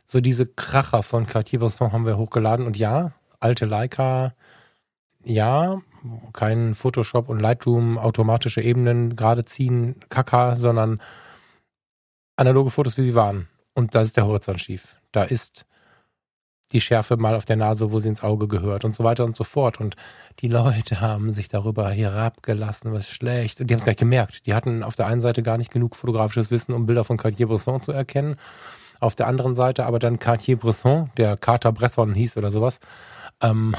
So diese Kracher von Cartier-Bresson haben wir hochgeladen und ja, alte Leica, ja, kein Photoshop und Lightroom, automatische Ebenen gerade ziehen, Kaka, sondern analoge Fotos, wie sie waren. Und da ist der Horizont schief. Da ist die Schärfe mal auf der Nase, wo sie ins Auge gehört und so weiter und so fort. Und die Leute haben sich darüber herabgelassen, was schlecht. Und die haben es gleich gemerkt. Die hatten auf der einen Seite gar nicht genug fotografisches Wissen, um Bilder von Cartier-Bresson zu erkennen. Auf der anderen Seite aber dann Cartier-Bresson, der Carter Bresson hieß oder sowas, ähm,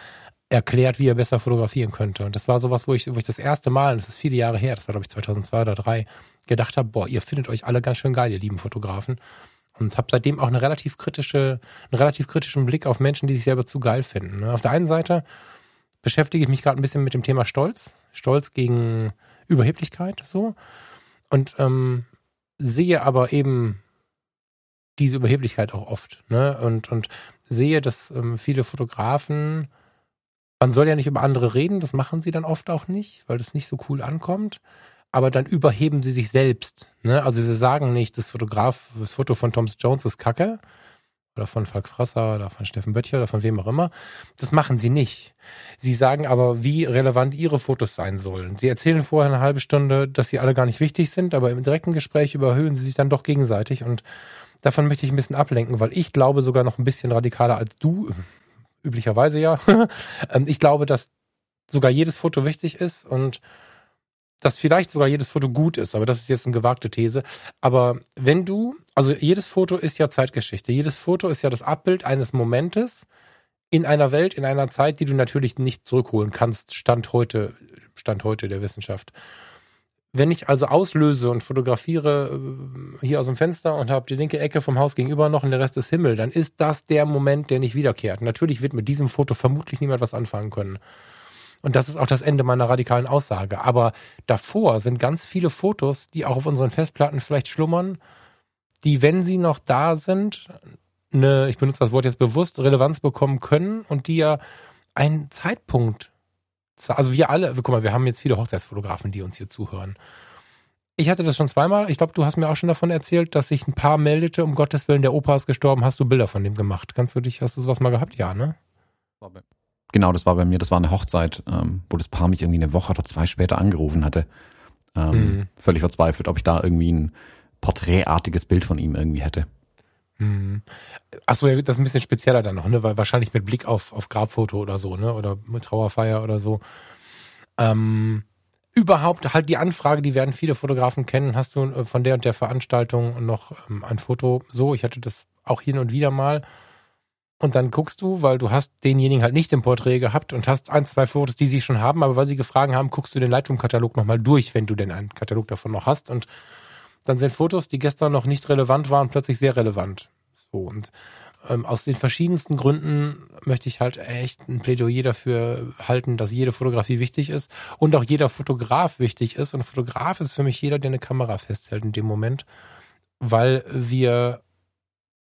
erklärt, wie er besser fotografieren könnte. Und das war sowas, wo ich, wo ich das erste Mal, das ist viele Jahre her, das war glaube ich 2002 oder 2003, gedacht habe, boah, ihr findet euch alle ganz schön geil, ihr lieben Fotografen. Und habe seitdem auch eine relativ kritische, einen relativ kritischen Blick auf Menschen, die sich selber zu geil finden. Ne? Auf der einen Seite beschäftige ich mich gerade ein bisschen mit dem Thema Stolz. Stolz gegen Überheblichkeit, so. Und ähm, sehe aber eben diese Überheblichkeit auch oft. Ne? Und, und sehe, dass ähm, viele Fotografen, man soll ja nicht über andere reden, das machen sie dann oft auch nicht, weil das nicht so cool ankommt aber dann überheben sie sich selbst. Ne? Also sie sagen nicht, das Fotograf, das Foto von Thomas Jones ist Kacke oder von Falk Frasser oder von Steffen Böttcher oder von wem auch immer. Das machen sie nicht. Sie sagen aber, wie relevant ihre Fotos sein sollen. Sie erzählen vorher eine halbe Stunde, dass sie alle gar nicht wichtig sind, aber im direkten Gespräch überhöhen sie sich dann doch gegenseitig und davon möchte ich ein bisschen ablenken, weil ich glaube sogar noch ein bisschen radikaler als du, üblicherweise ja. Ähm, ich glaube, dass sogar jedes Foto wichtig ist und dass vielleicht sogar jedes Foto gut ist, aber das ist jetzt eine gewagte These. Aber wenn du, also jedes Foto ist ja Zeitgeschichte. Jedes Foto ist ja das Abbild eines Momentes in einer Welt, in einer Zeit, die du natürlich nicht zurückholen kannst. Stand heute, Stand heute der Wissenschaft. Wenn ich also auslöse und fotografiere äh, hier aus dem Fenster und habe die linke Ecke vom Haus gegenüber noch und der Rest ist Himmel, dann ist das der Moment, der nicht wiederkehrt. Natürlich wird mit diesem Foto vermutlich niemand was anfangen können. Und das ist auch das Ende meiner radikalen Aussage. Aber davor sind ganz viele Fotos, die auch auf unseren Festplatten vielleicht schlummern, die, wenn sie noch da sind, eine, ich benutze das Wort jetzt bewusst, Relevanz bekommen können und die ja einen Zeitpunkt, also wir alle, guck mal, wir haben jetzt viele Hochzeitsfotografen, die uns hier zuhören. Ich hatte das schon zweimal. Ich glaube, du hast mir auch schon davon erzählt, dass sich ein Paar meldete, um Gottes Willen, der Opa ist gestorben, hast du Bilder von dem gemacht. Kannst du dich, hast du sowas mal gehabt? Ja, ne? Genau, das war bei mir, das war eine Hochzeit, ähm, wo das Paar mich irgendwie eine Woche oder zwei später angerufen hatte. Ähm, mhm. Völlig verzweifelt, ob ich da irgendwie ein porträtartiges Bild von ihm irgendwie hätte. Mhm. Achso, ja, das ist ein bisschen spezieller dann noch, ne? Weil wahrscheinlich mit Blick auf, auf Grabfoto oder so, ne? Oder mit Trauerfeier oder so. Ähm, überhaupt halt die Anfrage, die werden viele Fotografen kennen. Hast du äh, von der und der Veranstaltung noch ähm, ein Foto? So, ich hatte das auch hin und wieder mal. Und dann guckst du, weil du hast denjenigen halt nicht im Porträt gehabt und hast ein, zwei Fotos, die sie schon haben, aber weil sie gefragt haben, guckst du den Lightroom-Katalog nochmal durch, wenn du denn einen Katalog davon noch hast. Und dann sind Fotos, die gestern noch nicht relevant waren, plötzlich sehr relevant. So und ähm, aus den verschiedensten Gründen möchte ich halt echt ein Plädoyer dafür halten, dass jede Fotografie wichtig ist und auch jeder Fotograf wichtig ist. Und Fotograf ist für mich jeder, der eine Kamera festhält in dem Moment, weil wir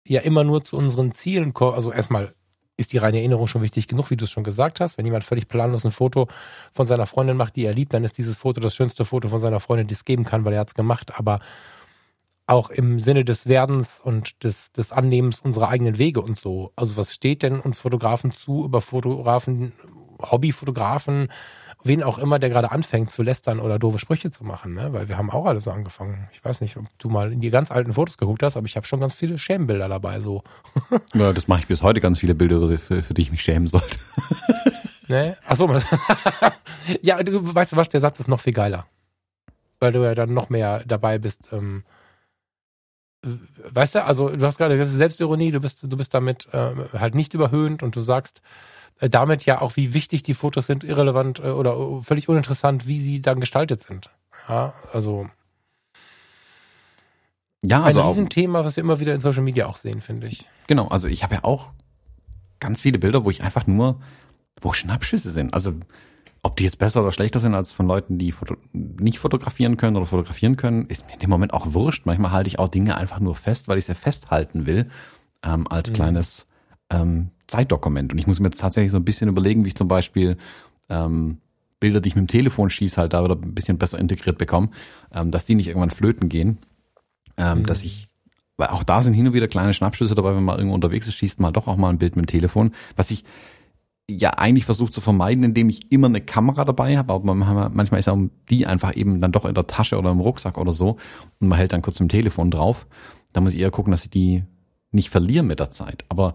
ja immer nur zu unseren Zielen kommen. Also erstmal ist die reine Erinnerung schon wichtig genug, wie du es schon gesagt hast. Wenn jemand völlig planlos ein Foto von seiner Freundin macht, die er liebt, dann ist dieses Foto das schönste Foto von seiner Freundin, die es geben kann, weil er hat es gemacht. Aber auch im Sinne des Werdens und des, des Annehmens unserer eigenen Wege und so. Also was steht denn uns Fotografen zu über Fotografen, Hobbyfotografen wen auch immer, der gerade anfängt zu lästern oder doofe Sprüche zu machen, ne? Weil wir haben auch alle so angefangen. Ich weiß nicht, ob du mal in die ganz alten Fotos geguckt hast, aber ich habe schon ganz viele Schämbilder dabei, so. Ja, das mache ich bis heute ganz viele Bilder, für, für die ich mich schämen sollte. Ne? Ach so, ja, du weißt du was, der Satz ist noch viel geiler. Weil du ja dann noch mehr dabei bist, ähm, weißt du, also du hast gerade Selbstironie, du bist, du bist damit äh, halt nicht überhöhend und du sagst damit ja auch, wie wichtig die Fotos sind, irrelevant äh, oder völlig uninteressant, wie sie dann gestaltet sind. Ja, also ja, also ein Riesenthema, was wir immer wieder in Social Media auch sehen, finde ich. Genau, also ich habe ja auch ganz viele Bilder, wo ich einfach nur wo Schnappschüsse sind. Also ob die jetzt besser oder schlechter sind als von Leuten, die foto nicht fotografieren können oder fotografieren können, ist mir in dem Moment auch wurscht. Manchmal halte ich auch Dinge einfach nur fest, weil ich sie festhalten will, ähm, als mhm. kleines ähm, Zeitdokument. Und ich muss mir jetzt tatsächlich so ein bisschen überlegen, wie ich zum Beispiel ähm, Bilder, die ich mit dem Telefon schieße, halt da wieder ein bisschen besser integriert bekomme, ähm, dass die nicht irgendwann flöten gehen. Ähm, mhm. Dass ich, weil auch da sind hin und wieder kleine Schnappschüsse dabei, wenn man irgendwo unterwegs ist, schießt mal doch auch mal ein Bild mit dem Telefon. Was ich ja eigentlich versucht zu vermeiden, indem ich immer eine Kamera dabei habe, aber manchmal ist ja die einfach eben dann doch in der Tasche oder im Rucksack oder so und man hält dann kurz im Telefon drauf. Da muss ich eher gucken, dass ich die nicht verliere mit der Zeit. Aber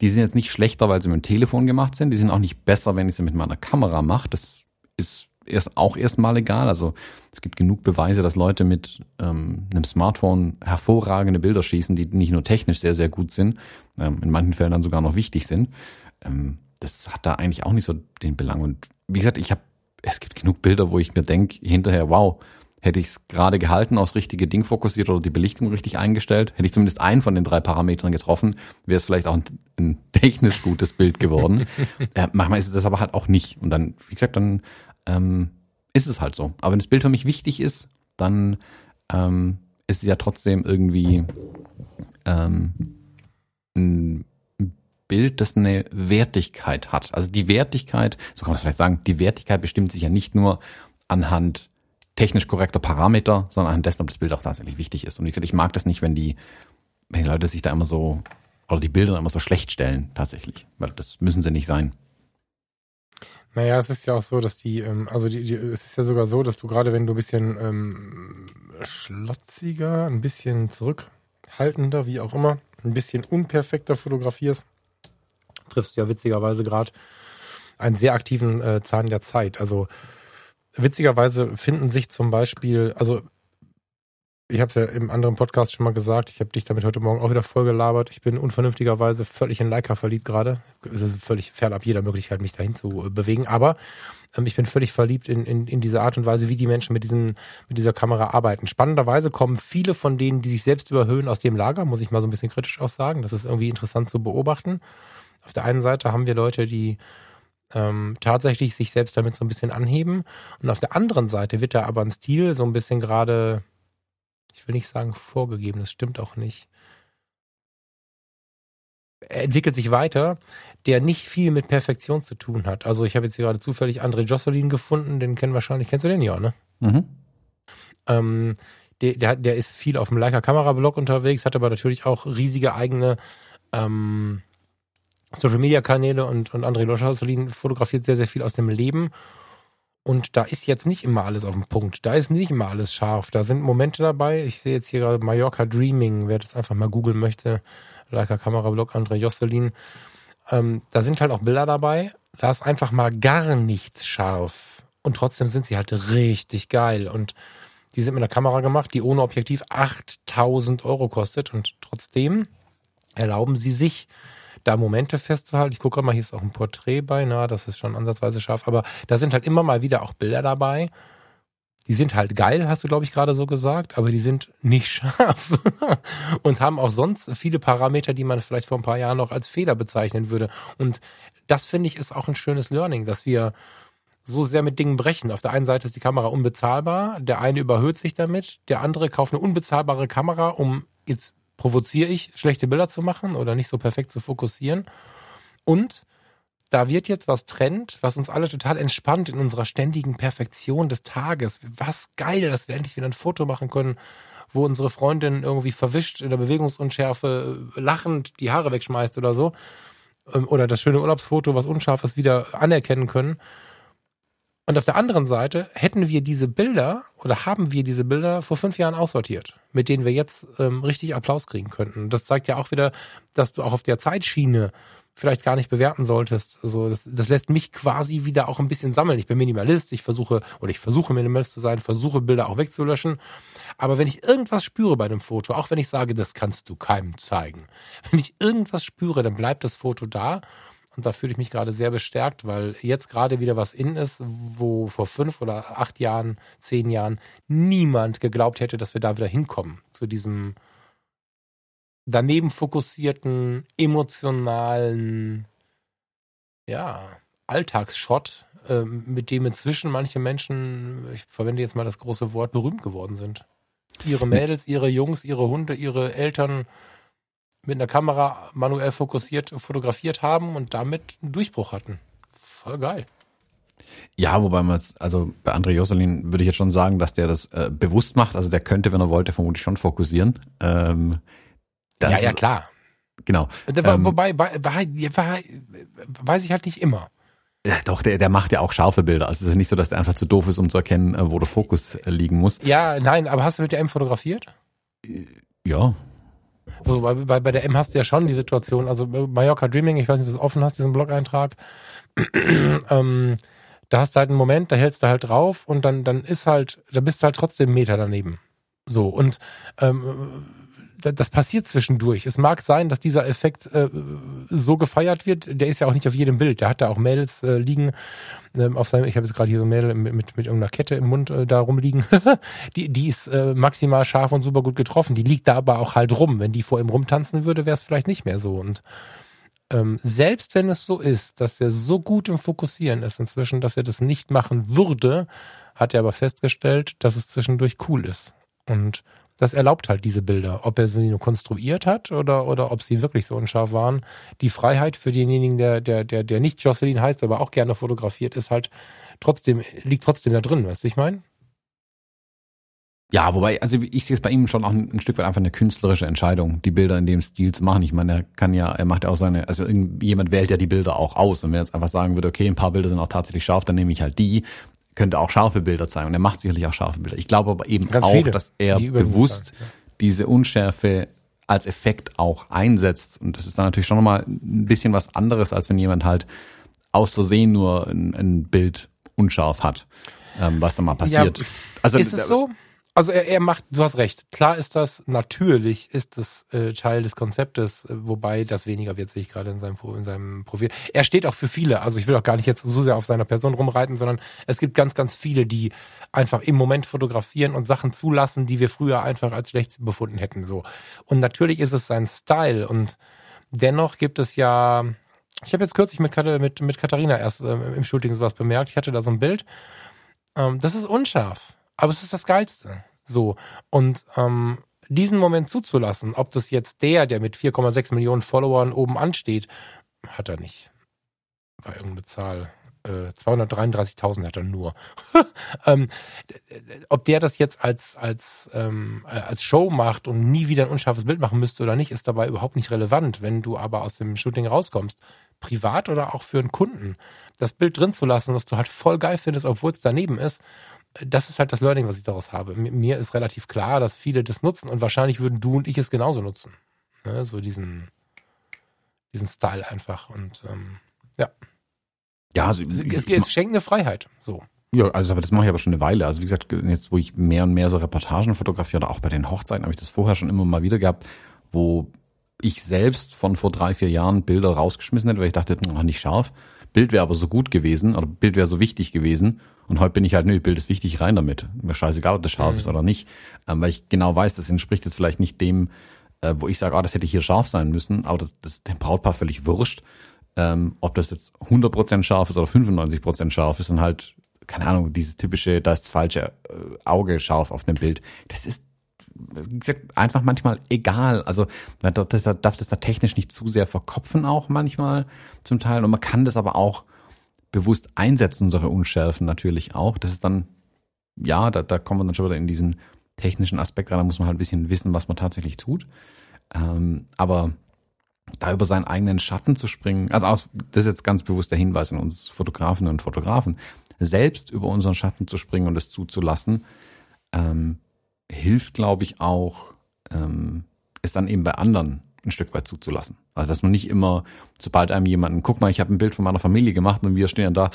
die sind jetzt nicht schlechter, weil sie mit dem Telefon gemacht sind. Die sind auch nicht besser, wenn ich sie mit meiner Kamera mache. Das ist erst auch erstmal egal. Also es gibt genug Beweise, dass Leute mit ähm, einem Smartphone hervorragende Bilder schießen, die nicht nur technisch sehr, sehr gut sind, ähm, in manchen Fällen dann sogar noch wichtig sind. Ähm, das hat da eigentlich auch nicht so den Belang. Und wie gesagt, ich habe, es gibt genug Bilder, wo ich mir denke, hinterher, wow, hätte ich es gerade gehalten, aus richtige Ding fokussiert oder die Belichtung richtig eingestellt, hätte ich zumindest einen von den drei Parametern getroffen, wäre es vielleicht auch ein, ein technisch gutes Bild geworden. äh, manchmal ist es das aber halt auch nicht. Und dann, wie gesagt, dann ähm, ist es halt so. Aber wenn das Bild für mich wichtig ist, dann ähm, ist es ja trotzdem irgendwie ähm, ein Bild, das eine Wertigkeit hat. Also die Wertigkeit, so kann man es vielleicht sagen, die Wertigkeit bestimmt sich ja nicht nur anhand technisch korrekter Parameter, sondern anhand dessen, ob das Bild auch tatsächlich wichtig ist. Und wie gesagt, ich mag das nicht, wenn die, wenn die Leute sich da immer so, oder die Bilder immer so schlecht stellen, tatsächlich. Weil das müssen sie nicht sein. Naja, es ist ja auch so, dass die, ähm, also die, die, es ist ja sogar so, dass du gerade, wenn du ein bisschen ähm, schlotziger, ein bisschen zurückhaltender, wie auch immer, ein bisschen unperfekter fotografierst, triffst du ja witzigerweise gerade einen sehr aktiven äh, Zahn der Zeit. Also witzigerweise finden sich zum Beispiel, also ich habe es ja im anderen Podcast schon mal gesagt, ich habe dich damit heute Morgen auch wieder voll gelabert. Ich bin unvernünftigerweise völlig in Leica verliebt gerade. Es ist völlig fernab jeder Möglichkeit, mich dahin zu äh, bewegen. Aber ähm, ich bin völlig verliebt in, in, in diese Art und Weise, wie die Menschen mit, diesen, mit dieser Kamera arbeiten. Spannenderweise kommen viele von denen, die sich selbst überhöhen, aus dem Lager, muss ich mal so ein bisschen kritisch auch sagen. Das ist irgendwie interessant zu beobachten. Auf der einen Seite haben wir Leute, die ähm, tatsächlich sich selbst damit so ein bisschen anheben. Und auf der anderen Seite wird da aber ein Stil so ein bisschen gerade, ich will nicht sagen vorgegeben, das stimmt auch nicht. Er entwickelt sich weiter, der nicht viel mit Perfektion zu tun hat. Also ich habe jetzt hier gerade zufällig André Josselin gefunden, den kennen wahrscheinlich, kennst du den ja, ne? Mhm. Ähm, der, der, der ist viel auf dem Leica Kamera-Blog unterwegs, hat aber natürlich auch riesige eigene ähm, Social Media Kanäle und, und André Loschauselin fotografiert sehr, sehr viel aus dem Leben. Und da ist jetzt nicht immer alles auf dem Punkt. Da ist nicht immer alles scharf. Da sind Momente dabei. Ich sehe jetzt hier gerade Mallorca Dreaming, wer das einfach mal googeln möchte. Leica Kamerablog André Josselin. Ähm, da sind halt auch Bilder dabei. Da ist einfach mal gar nichts scharf. Und trotzdem sind sie halt richtig geil. Und die sind mit einer Kamera gemacht, die ohne Objektiv 8000 Euro kostet. Und trotzdem erlauben sie sich, da Momente festzuhalten. Ich gucke mal, hier ist auch ein Porträt bei, na, das ist schon ansatzweise scharf, aber da sind halt immer mal wieder auch Bilder dabei. Die sind halt geil, hast du, glaube ich, gerade so gesagt, aber die sind nicht scharf und haben auch sonst viele Parameter, die man vielleicht vor ein paar Jahren noch als Fehler bezeichnen würde. Und das finde ich ist auch ein schönes Learning, dass wir so sehr mit Dingen brechen. Auf der einen Seite ist die Kamera unbezahlbar, der eine überhöht sich damit, der andere kauft eine unbezahlbare Kamera, um jetzt provoziere ich, schlechte Bilder zu machen oder nicht so perfekt zu fokussieren. Und da wird jetzt was Trend, was uns alle total entspannt in unserer ständigen Perfektion des Tages. Was geil, dass wir endlich wieder ein Foto machen können, wo unsere Freundin irgendwie verwischt in der Bewegungsunschärfe lachend die Haare wegschmeißt oder so. Ähm, oder das schöne Urlaubsfoto, was unscharf ist, wieder anerkennen können. Und auf der anderen Seite hätten wir diese Bilder oder haben wir diese Bilder vor fünf Jahren aussortiert, mit denen wir jetzt ähm, richtig Applaus kriegen könnten. Das zeigt ja auch wieder, dass du auch auf der Zeitschiene vielleicht gar nicht bewerten solltest. Also das, das lässt mich quasi wieder auch ein bisschen sammeln. Ich bin Minimalist, ich versuche oder ich versuche Minimalist zu sein, versuche Bilder auch wegzulöschen. Aber wenn ich irgendwas spüre bei dem Foto, auch wenn ich sage, das kannst du keinem zeigen, wenn ich irgendwas spüre, dann bleibt das Foto da und da fühle ich mich gerade sehr bestärkt, weil jetzt gerade wieder was in ist, wo vor fünf oder acht Jahren, zehn Jahren niemand geglaubt hätte, dass wir da wieder hinkommen. Zu diesem daneben fokussierten, emotionalen, ja, Alltagsschrott, äh, mit dem inzwischen manche Menschen, ich verwende jetzt mal das große Wort, berühmt geworden sind. Ihre Mädels, ihre Jungs, ihre Hunde, ihre Eltern mit einer Kamera manuell fokussiert fotografiert haben und damit einen Durchbruch hatten. Voll geil. Ja, wobei man jetzt, also bei André Josselin würde ich jetzt schon sagen, dass der das äh, bewusst macht. Also der könnte, wenn er wollte, vermutlich schon fokussieren. Ähm, ja, ja, klar. Genau. Ähm, wobei, bei, bei, bei, weiß ich halt nicht immer. Ja, doch, der, der macht ja auch scharfe Bilder. Also es ist ja nicht so, dass der einfach zu doof ist, um zu erkennen, äh, wo der Fokus äh, liegen muss. Ja, nein, aber hast du mit der M fotografiert? Ja. Also bei, bei, der M hast du ja schon die Situation, also Mallorca Dreaming, ich weiß nicht, ob du es offen hast, diesen Blog-Eintrag. ähm, da hast du halt einen Moment, da hältst du halt drauf und dann, dann ist halt, da bist du halt trotzdem Meter daneben. So, und ähm, das passiert zwischendurch. Es mag sein, dass dieser Effekt äh, so gefeiert wird. Der ist ja auch nicht auf jedem Bild. Der hat da auch Mädels äh, liegen ähm, auf seinem. Ich habe jetzt gerade hier so Mädel mit, mit, mit irgendeiner Kette im Mund äh, da rumliegen. die, die ist äh, maximal scharf und super gut getroffen. Die liegt da aber auch halt rum. Wenn die vor ihm rumtanzen würde, wäre es vielleicht nicht mehr so. Und ähm, selbst wenn es so ist, dass er so gut im Fokussieren ist inzwischen, dass er das nicht machen würde, hat er aber festgestellt, dass es zwischendurch cool ist. Und das erlaubt halt diese Bilder. Ob er sie nur konstruiert hat oder, oder ob sie wirklich so unscharf waren. Die Freiheit für denjenigen, der, der, der, der nicht Jocelyn heißt, aber auch gerne fotografiert, ist halt trotzdem, liegt trotzdem da drin, weißt du, ich meine? Ja, wobei, also ich sehe es bei ihm schon auch ein, ein, Stück weit einfach eine künstlerische Entscheidung, die Bilder in dem Stil zu machen. Ich meine, er kann ja, er macht ja auch seine, also jemand wählt ja die Bilder auch aus. Und wenn er jetzt einfach sagen würde, okay, ein paar Bilder sind auch tatsächlich scharf, dann nehme ich halt die könnte auch scharfe Bilder zeigen. Und er macht sicherlich auch scharfe Bilder. Ich glaube aber eben Ganz auch, viele, dass er bewusst ja. diese Unschärfe als Effekt auch einsetzt. Und das ist dann natürlich schon nochmal ein bisschen was anderes, als wenn jemand halt aus Versehen nur ein, ein Bild unscharf hat, ähm, was dann mal passiert. Ja, also, ist es so? Also er, er macht, du hast recht. Klar ist das, natürlich ist das äh, Teil des Konzeptes, äh, wobei das weniger wird, sehe ich gerade in seinem, in seinem Profil. Er steht auch für viele. Also ich will auch gar nicht jetzt so sehr auf seiner Person rumreiten, sondern es gibt ganz, ganz viele, die einfach im Moment fotografieren und Sachen zulassen, die wir früher einfach als schlecht befunden hätten. So. Und natürlich ist es sein Style und dennoch gibt es ja, ich habe jetzt kürzlich mit, mit, mit Katharina erst äh, im Shooting sowas bemerkt. Ich hatte da so ein Bild. Ähm, das ist unscharf aber es ist das Geilste. So. Und ähm, diesen Moment zuzulassen, ob das jetzt der, der mit 4,6 Millionen Followern oben ansteht, hat er nicht. War irgendeine Zahl. Äh, 233.000 hat er nur. ähm, ob der das jetzt als, als, ähm, als Show macht und nie wieder ein unscharfes Bild machen müsste oder nicht, ist dabei überhaupt nicht relevant. Wenn du aber aus dem Shooting rauskommst, privat oder auch für einen Kunden, das Bild drin zu lassen, was du halt voll geil findest, obwohl es daneben ist, das ist halt das Learning, was ich daraus habe. Mir ist relativ klar, dass viele das nutzen und wahrscheinlich würden du und ich es genauso nutzen. Ne? So diesen, diesen Style einfach und ähm, ja. Ja, also es, es, es schenkt eine Freiheit. So. Ja, also aber das mache ich aber schon eine Weile. Also wie gesagt, jetzt wo ich mehr und mehr so Reportagen fotografiere oder auch bei den Hochzeiten habe ich das vorher schon immer mal wieder gehabt, wo ich selbst von vor drei, vier Jahren Bilder rausgeschmissen hätte, weil ich dachte, hm, nicht scharf. Bild wäre aber so gut gewesen oder Bild wäre so wichtig gewesen und heute bin ich halt, nö, Bild ist wichtig, rein damit. Mir scheißegal, ob das scharf mhm. ist oder nicht. Ähm, weil ich genau weiß, das entspricht jetzt vielleicht nicht dem, äh, wo ich sage, ah, das hätte hier scharf sein müssen, aber das, das ist dem Brautpaar völlig wurscht. Ähm, ob das jetzt 100% scharf ist oder 95% scharf ist und halt, keine Ahnung, dieses typische, da ist das falsche äh, Auge scharf auf dem Bild. Das ist einfach manchmal egal. Also man darf das, darf das da technisch nicht zu sehr verkopfen auch manchmal zum Teil. Und man kann das aber auch bewusst einsetzen, solche Unschärfen natürlich auch. Das ist dann, ja, da, da kommen wir dann schon wieder in diesen technischen Aspekt rein, da muss man halt ein bisschen wissen, was man tatsächlich tut. Ähm, aber da über seinen eigenen Schatten zu springen, also aus, das ist jetzt ganz bewusst der Hinweis an uns Fotografen und Fotografen, selbst über unseren Schatten zu springen und es zuzulassen, ähm, hilft, glaube ich, auch, ähm, es dann eben bei anderen ein Stück weit zuzulassen. Also dass man nicht immer, sobald einem jemanden, guck mal, ich habe ein Bild von meiner Familie gemacht und wir stehen da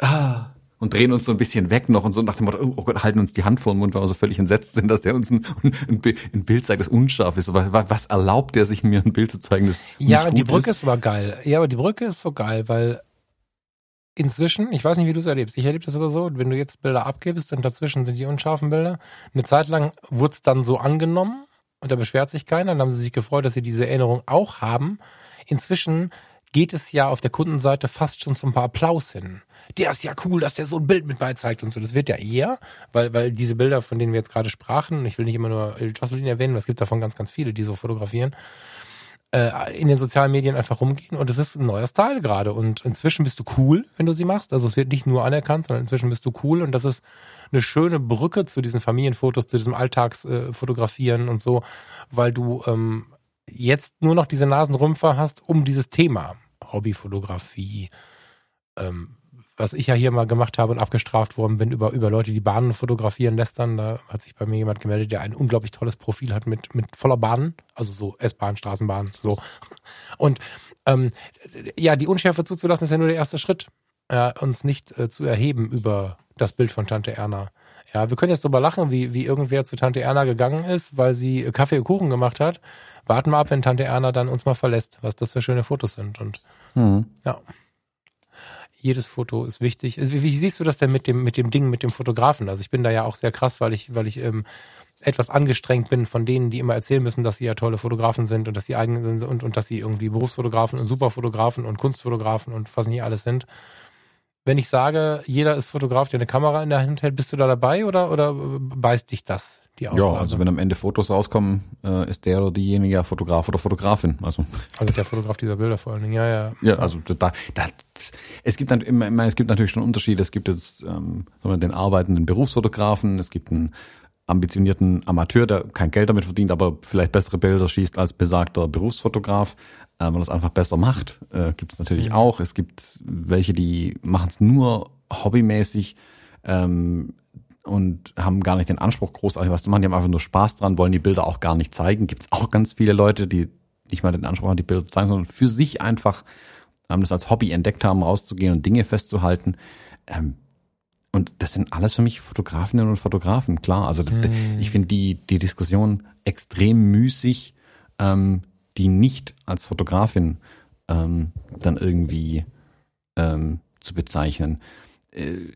ah, und drehen uns so ein bisschen weg noch und so nach dem Motto, oh Gott, halten uns die Hand vor den Mund, weil wir so völlig entsetzt sind, dass der uns ein, ein, ein Bild zeigt, das unscharf ist. Aber was erlaubt der sich mir ein Bild zu zeigen, das Ja, die Brücke ist. ist aber geil. Ja, aber die Brücke ist so geil, weil inzwischen, ich weiß nicht, wie du es erlebst, ich erlebe das aber so, wenn du jetzt Bilder abgibst und dazwischen sind die unscharfen Bilder, eine Zeit lang wurde es dann so angenommen und da beschwert sich keiner, dann haben sie sich gefreut, dass sie diese Erinnerung auch haben. Inzwischen geht es ja auf der Kundenseite fast schon zum paar Applaus hin. Der ist ja cool, dass der so ein Bild mit beizeigt und so. Das wird ja eher, weil, weil diese Bilder, von denen wir jetzt gerade sprachen, ich will nicht immer nur Jocelyn erwähnen, es gibt davon ganz, ganz viele, die so fotografieren, äh, in den sozialen Medien einfach rumgehen und es ist ein neuer Style gerade und inzwischen bist du cool, wenn du sie machst. Also es wird nicht nur anerkannt, sondern inzwischen bist du cool und das ist eine schöne Brücke zu diesen Familienfotos, zu diesem Alltagsfotografieren äh, und so, weil du ähm, jetzt nur noch diese Nasenrümpfer hast um dieses Thema. Hobbyfotografie, ähm, was ich ja hier mal gemacht habe und abgestraft worden bin über, über Leute, die Bahnen fotografieren lästern. Da hat sich bei mir jemand gemeldet, der ein unglaublich tolles Profil hat mit, mit voller Bahnen, also so S-Bahn, Straßenbahn, so. Und ähm, ja, die Unschärfe zuzulassen ist ja nur der erste Schritt, äh, uns nicht äh, zu erheben über das Bild von Tante Erna. Ja, wir können jetzt darüber lachen, wie, wie irgendwer zu Tante Erna gegangen ist, weil sie Kaffee und Kuchen gemacht hat. Warten wir ab, wenn Tante Erna dann uns mal verlässt, was das für schöne Fotos sind. Und mhm. ja jedes Foto ist wichtig. Wie, wie, siehst du das denn mit dem, mit dem Ding, mit dem Fotografen? Also ich bin da ja auch sehr krass, weil ich, weil ich ähm, etwas angestrengt bin von denen, die immer erzählen müssen, dass sie ja tolle Fotografen sind und dass sie eigen sind und, und dass sie irgendwie Berufsfotografen und Superfotografen und Kunstfotografen und was nicht alles sind. Wenn ich sage, jeder ist Fotograf, der eine Kamera in der Hand hält, bist du da dabei oder, oder beißt dich das? Die Aussage. Ja, also wenn am Ende Fotos rauskommen, äh, ist der oder diejenige Fotograf oder Fotografin. Also, also der Fotograf dieser Bilder vor allen Dingen, ja, ja. Ja, also da, da es gibt immer, es gibt natürlich schon Unterschiede. Es gibt jetzt ähm, den arbeitenden Berufsfotografen, es gibt einen ambitionierten Amateur, der kein Geld damit verdient, aber vielleicht bessere Bilder schießt als besagter Berufsfotograf, äh, man das einfach besser macht, äh, gibt es natürlich mhm. auch. Es gibt welche, die machen es nur hobbymäßig. Ähm, und haben gar nicht den Anspruch, großartig was zu machen. Die haben einfach nur Spaß dran, wollen die Bilder auch gar nicht zeigen. Gibt es auch ganz viele Leute, die nicht mal den Anspruch haben, die Bilder zu zeigen, sondern für sich einfach ähm, das als Hobby entdeckt haben, rauszugehen und Dinge festzuhalten. Ähm, und das sind alles für mich Fotografinnen und Fotografen, klar. Also hm. ich finde die, die Diskussion extrem müßig, ähm, die nicht als Fotografin ähm, dann irgendwie ähm, zu bezeichnen. Äh,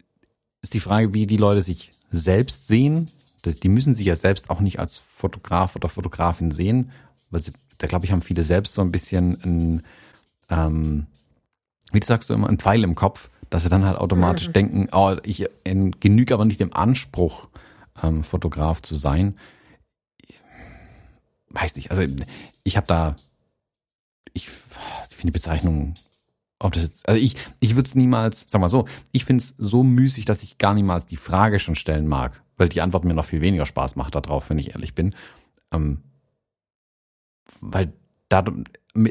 ist die Frage, wie die Leute sich selbst sehen. Die müssen sich ja selbst auch nicht als Fotograf oder Fotografin sehen, weil sie, da glaube ich, haben viele selbst so ein bisschen ein, ähm, wie sagst du immer, ein Pfeil im Kopf, dass sie dann halt automatisch mhm. denken, oh, ich genüge aber nicht dem Anspruch, ähm, Fotograf zu sein. Weiß nicht, also ich habe da, ich, ich finde die Bezeichnung ob das jetzt, also ich, ich würde es niemals, sag mal so, ich finde es so müßig, dass ich gar niemals die Frage schon stellen mag, weil die Antwort mir noch viel weniger Spaß macht darauf, wenn ich ehrlich bin. Ähm, weil da,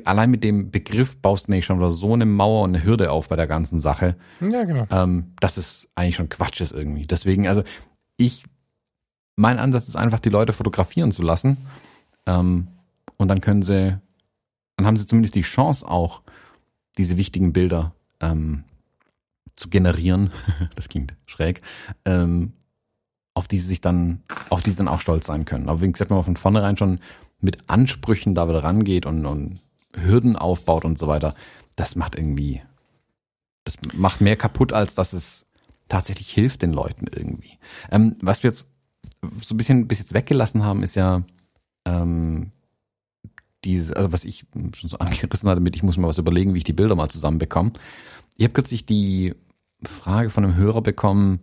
allein mit dem Begriff baust du nämlich schon wieder so eine Mauer und eine Hürde auf bei der ganzen Sache. Ja, genau. Ähm, dass es eigentlich schon Quatsch ist irgendwie. Deswegen, also ich, mein Ansatz ist einfach, die Leute fotografieren zu lassen. Ähm, und dann können sie, dann haben sie zumindest die Chance auch, diese wichtigen Bilder ähm, zu generieren, das klingt schräg, ähm, auf die sie sich dann, auf die sie dann auch stolz sein können. Aber wie gesagt, wenn man von vornherein schon mit Ansprüchen da wieder rangeht und, und Hürden aufbaut und so weiter, das macht irgendwie, das macht mehr kaputt, als dass es tatsächlich hilft den Leuten irgendwie. Ähm, was wir jetzt so ein bisschen bis jetzt weggelassen haben, ist ja ähm, diese, also was ich schon so angerissen hatte mit, ich muss mir was überlegen, wie ich die Bilder mal zusammenbekomme. Ich habe kürzlich die Frage von einem Hörer bekommen,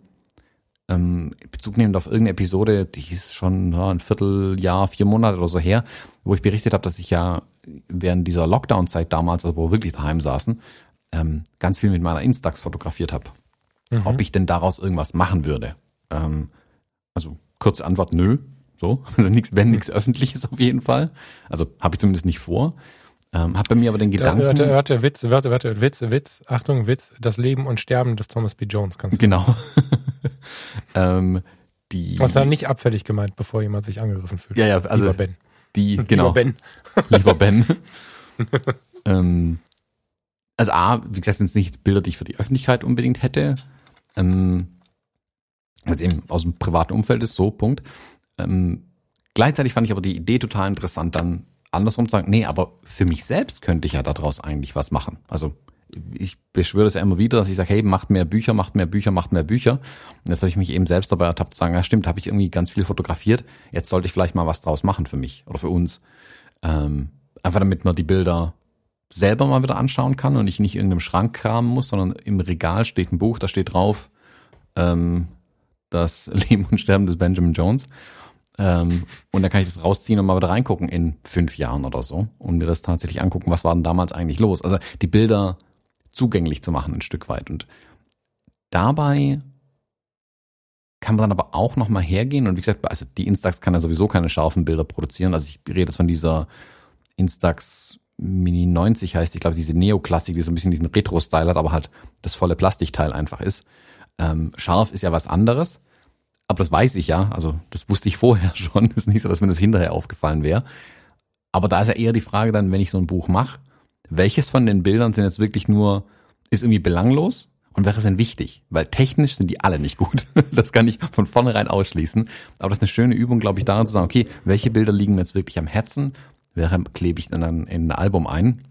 ähm, Bezug nehmend auf irgendeine Episode, die ist schon ja, ein Vierteljahr, vier Monate oder so her, wo ich berichtet habe, dass ich ja während dieser Lockdown-Zeit damals, also wo wir wirklich daheim saßen, ähm, ganz viel mit meiner Instax fotografiert habe. Mhm. Ob ich denn daraus irgendwas machen würde. Ähm, also kurze Antwort, nö. So, also nichts, wenn nichts Öffentliches auf jeden Fall. Also habe ich zumindest nicht vor. Ähm, hab bei mir aber den Gedanken. Warte, warte, Witz, warte, warte, Witz, Witz, Achtung, Witz, das Leben und Sterben des Thomas B. Jones kannst du. Genau. ähm, die. Was dann nicht abfällig gemeint, bevor jemand sich angegriffen fühlt. Ja, ja, also Lieber Ben. die, genau. Lieber Ben. Lieber Ben. ähm, also A, wie gesagt, sind es nicht Bilder, die ich für die Öffentlichkeit unbedingt hätte. Ähm, also eben aus dem privaten Umfeld ist so, Punkt. Ähm, gleichzeitig fand ich aber die Idee total interessant, dann andersrum zu sagen, nee, aber für mich selbst könnte ich ja daraus eigentlich was machen. Also ich beschwöre das ja immer wieder, dass ich sage, hey, macht mehr Bücher, macht mehr Bücher, macht mehr Bücher. Und jetzt habe ich mich eben selbst dabei ertappt zu sagen, ja stimmt, habe ich irgendwie ganz viel fotografiert, jetzt sollte ich vielleicht mal was draus machen für mich oder für uns. Ähm, einfach damit man die Bilder selber mal wieder anschauen kann und ich nicht in irgendeinem Schrank kramen muss, sondern im Regal steht ein Buch, da steht drauf, ähm, das Leben und Sterben des Benjamin Jones. Ähm, und dann kann ich das rausziehen und mal wieder reingucken in fünf Jahren oder so und mir das tatsächlich angucken, was war denn damals eigentlich los. Also die Bilder zugänglich zu machen ein Stück weit. Und dabei kann man dann aber auch nochmal hergehen und wie gesagt, also die Instax kann ja sowieso keine scharfen Bilder produzieren. Also ich rede jetzt von dieser Instax Mini 90 heißt, ich glaube, diese Neoklassik, die so ein bisschen diesen Retro-Style hat, aber halt das volle Plastikteil einfach ist. Ähm, scharf ist ja was anderes. Aber das weiß ich ja, also das wusste ich vorher schon. Das ist nicht so, dass mir das hinterher aufgefallen wäre. Aber da ist ja eher die Frage dann, wenn ich so ein Buch mache, welches von den Bildern sind jetzt wirklich nur, ist irgendwie belanglos und welche sind wichtig? Weil technisch sind die alle nicht gut. Das kann ich von vornherein ausschließen. Aber das ist eine schöne Übung, glaube ich, daran zu sagen, okay, welche Bilder liegen mir jetzt wirklich am Herzen? Welche klebe ich dann in ein Album ein?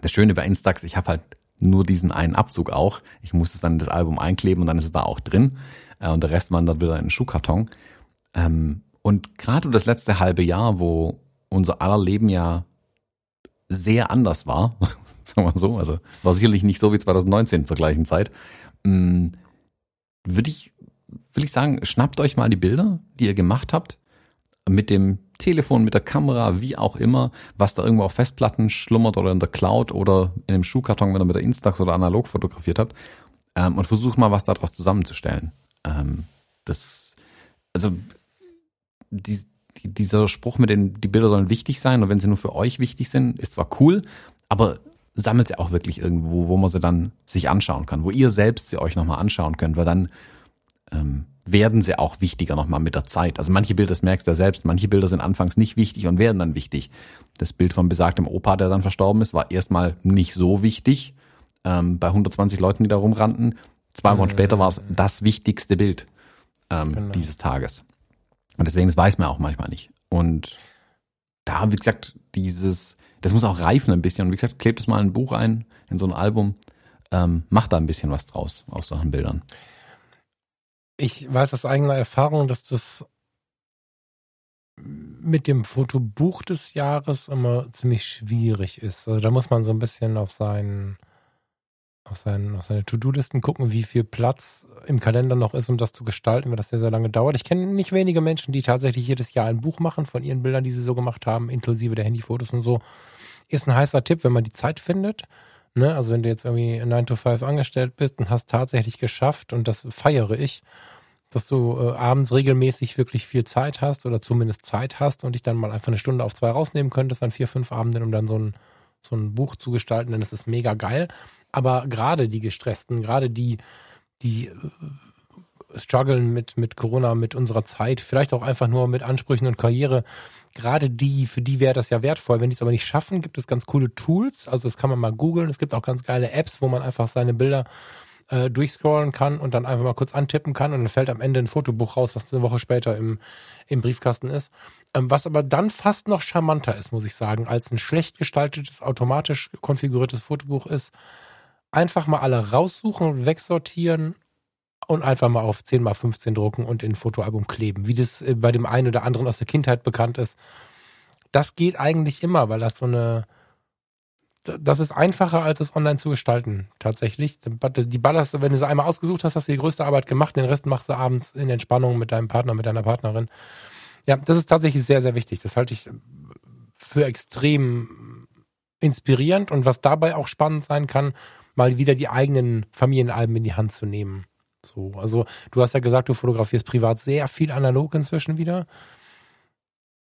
Das Schöne bei Instax, ich habe halt nur diesen einen Abzug auch. Ich muss es dann in das Album einkleben und dann ist es da auch drin. Äh, und der Rest wandert wieder in den Schuhkarton. Ähm, und gerade das letzte halbe Jahr, wo unser aller Leben ja sehr anders war, sagen wir so, also war sicherlich nicht so wie 2019 zur gleichen Zeit, mm, würde ich, will ich sagen, schnappt euch mal die Bilder, die ihr gemacht habt, mit dem Telefon, mit der Kamera, wie auch immer, was da irgendwo auf Festplatten schlummert oder in der Cloud oder in dem Schuhkarton, wenn ihr mit der Instax oder analog fotografiert habt, ähm, und versucht mal was daraus zusammenzustellen. Ähm, das, also die, die, dieser Spruch mit den, die Bilder sollen wichtig sein und wenn sie nur für euch wichtig sind, ist zwar cool, aber sammelt sie auch wirklich irgendwo, wo man sie dann sich anschauen kann, wo ihr selbst sie euch nochmal anschauen könnt, weil dann ähm, werden sie auch wichtiger nochmal mit der Zeit. Also manche Bilder, das merkst du ja selbst, manche Bilder sind anfangs nicht wichtig und werden dann wichtig. Das Bild von besagtem Opa, der dann verstorben ist, war erstmal nicht so wichtig ähm, bei 120 Leuten, die da rumrannten. Zwei Wochen mhm. später war es das wichtigste Bild ähm, genau. dieses Tages. Und deswegen, das weiß man auch manchmal nicht. Und da, wie gesagt, dieses, das muss auch reifen ein bisschen. Und wie gesagt, klebt es mal ein Buch ein, in so ein Album, ähm, macht da ein bisschen was draus aus solchen Bildern. Ich weiß aus eigener Erfahrung, dass das mit dem Fotobuch des Jahres immer ziemlich schwierig ist. Also da muss man so ein bisschen auf seinen auf, seinen, auf seine To-Do-Listen gucken, wie viel Platz im Kalender noch ist, um das zu gestalten, weil das sehr, sehr lange dauert. Ich kenne nicht wenige Menschen, die tatsächlich jedes Jahr ein Buch machen von ihren Bildern, die sie so gemacht haben, inklusive der Handyfotos und so. Ist ein heißer Tipp, wenn man die Zeit findet. Ne? Also wenn du jetzt irgendwie 9 to 5 angestellt bist und hast tatsächlich geschafft, und das feiere ich, dass du äh, abends regelmäßig wirklich viel Zeit hast oder zumindest Zeit hast und dich dann mal einfach eine Stunde auf zwei rausnehmen könntest an vier, fünf Abenden, um dann so ein, so ein Buch zu gestalten, dann ist es mega geil. Aber gerade die Gestressten, gerade die, die äh, strugglen mit, mit Corona, mit unserer Zeit, vielleicht auch einfach nur mit Ansprüchen und Karriere, gerade die, für die wäre das ja wertvoll. Wenn die es aber nicht schaffen, gibt es ganz coole Tools. Also das kann man mal googeln. Es gibt auch ganz geile Apps, wo man einfach seine Bilder äh, durchscrollen kann und dann einfach mal kurz antippen kann und dann fällt am Ende ein Fotobuch raus, was eine Woche später im, im Briefkasten ist. Ähm, was aber dann fast noch charmanter ist, muss ich sagen, als ein schlecht gestaltetes, automatisch konfiguriertes Fotobuch ist, einfach mal alle raussuchen, wegsortieren und einfach mal auf 10 mal 15 drucken und in ein Fotoalbum kleben, wie das äh, bei dem einen oder anderen aus der Kindheit bekannt ist. Das geht eigentlich immer, weil das so eine, das ist einfacher, als es online zu gestalten, tatsächlich. Die ballerst, wenn du sie einmal ausgesucht hast, hast du die größte Arbeit gemacht, den Rest machst du abends in Entspannung mit deinem Partner, mit deiner Partnerin. Ja, das ist tatsächlich sehr, sehr wichtig. Das halte ich für extrem inspirierend und was dabei auch spannend sein kann, mal wieder die eigenen Familienalben in die Hand zu nehmen. So, also du hast ja gesagt, du fotografierst privat sehr viel analog inzwischen wieder.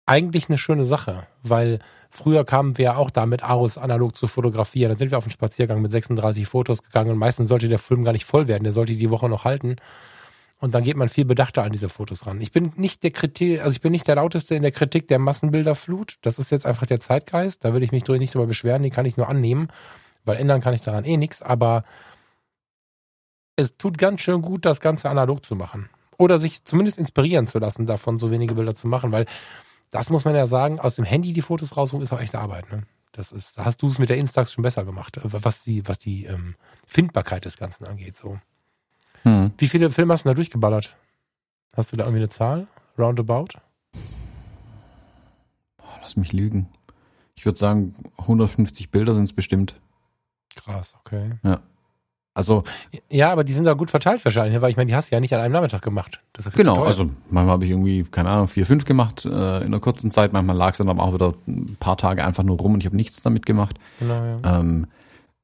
Eigentlich eine schöne Sache, weil früher kamen wir auch damit aus, analog zu fotografieren. Dann sind wir auf den Spaziergang mit 36 Fotos gegangen und meistens sollte der Film gar nicht voll werden, der sollte die Woche noch halten. Und dann geht man viel bedachter an diese Fotos ran. Ich bin nicht der Kritik, also ich bin nicht der lauteste in der Kritik der Massenbilderflut. Das ist jetzt einfach der Zeitgeist. Da würde ich mich nicht drüber beschweren, die kann ich nur annehmen, weil ändern kann ich daran eh nichts. Aber es tut ganz schön gut, das Ganze analog zu machen. Oder sich zumindest inspirieren zu lassen, davon so wenige Bilder zu machen, weil das muss man ja sagen, aus dem Handy die Fotos rausholen, ist auch echte Arbeit. Ne? Das ist, da hast du es mit der Instax schon besser gemacht, was die, was die ähm, Findbarkeit des Ganzen angeht. So. Hm. Wie viele Filme hast du da durchgeballert? Hast du da irgendwie eine Zahl? Roundabout? Boah, lass mich lügen. Ich würde sagen, 150 Bilder sind es bestimmt. Krass, okay. Ja. Also ja, aber die sind da gut verteilt wahrscheinlich, weil ich meine, die hast du ja nicht an einem Nachmittag gemacht. genau, also manchmal habe ich irgendwie keine Ahnung vier, fünf gemacht äh, in einer kurzen Zeit. Manchmal lag es dann aber auch wieder ein paar Tage einfach nur rum und ich habe nichts damit gemacht. Genau, ja. Ähm,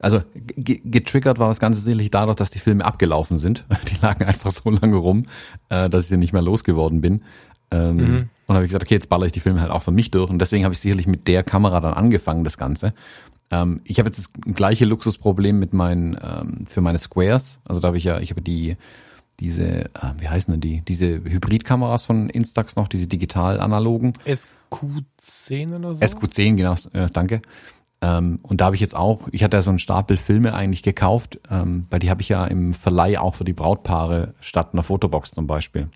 also getriggert war das Ganze sicherlich dadurch, dass die Filme abgelaufen sind. Die lagen einfach so lange rum, äh, dass ich ja nicht mehr losgeworden bin. Ähm, mhm. Und habe ich gesagt, okay, jetzt baller ich die Filme halt auch für mich durch. Und deswegen habe ich sicherlich mit der Kamera dann angefangen, das Ganze. Ähm, ich habe jetzt das gleiche Luxusproblem mit meinen, ähm, für meine Squares. Also da habe ich ja, ich habe die, diese, äh, wie heißen denn die? Diese Hybridkameras von Instax noch, diese digital-analogen. SQ10 oder so? SQ10, genau, äh, danke. Ähm, und da habe ich jetzt auch, ich hatte ja so einen Stapel Filme eigentlich gekauft, ähm, weil die habe ich ja im Verleih auch für die Brautpaare statt einer Fotobox zum Beispiel.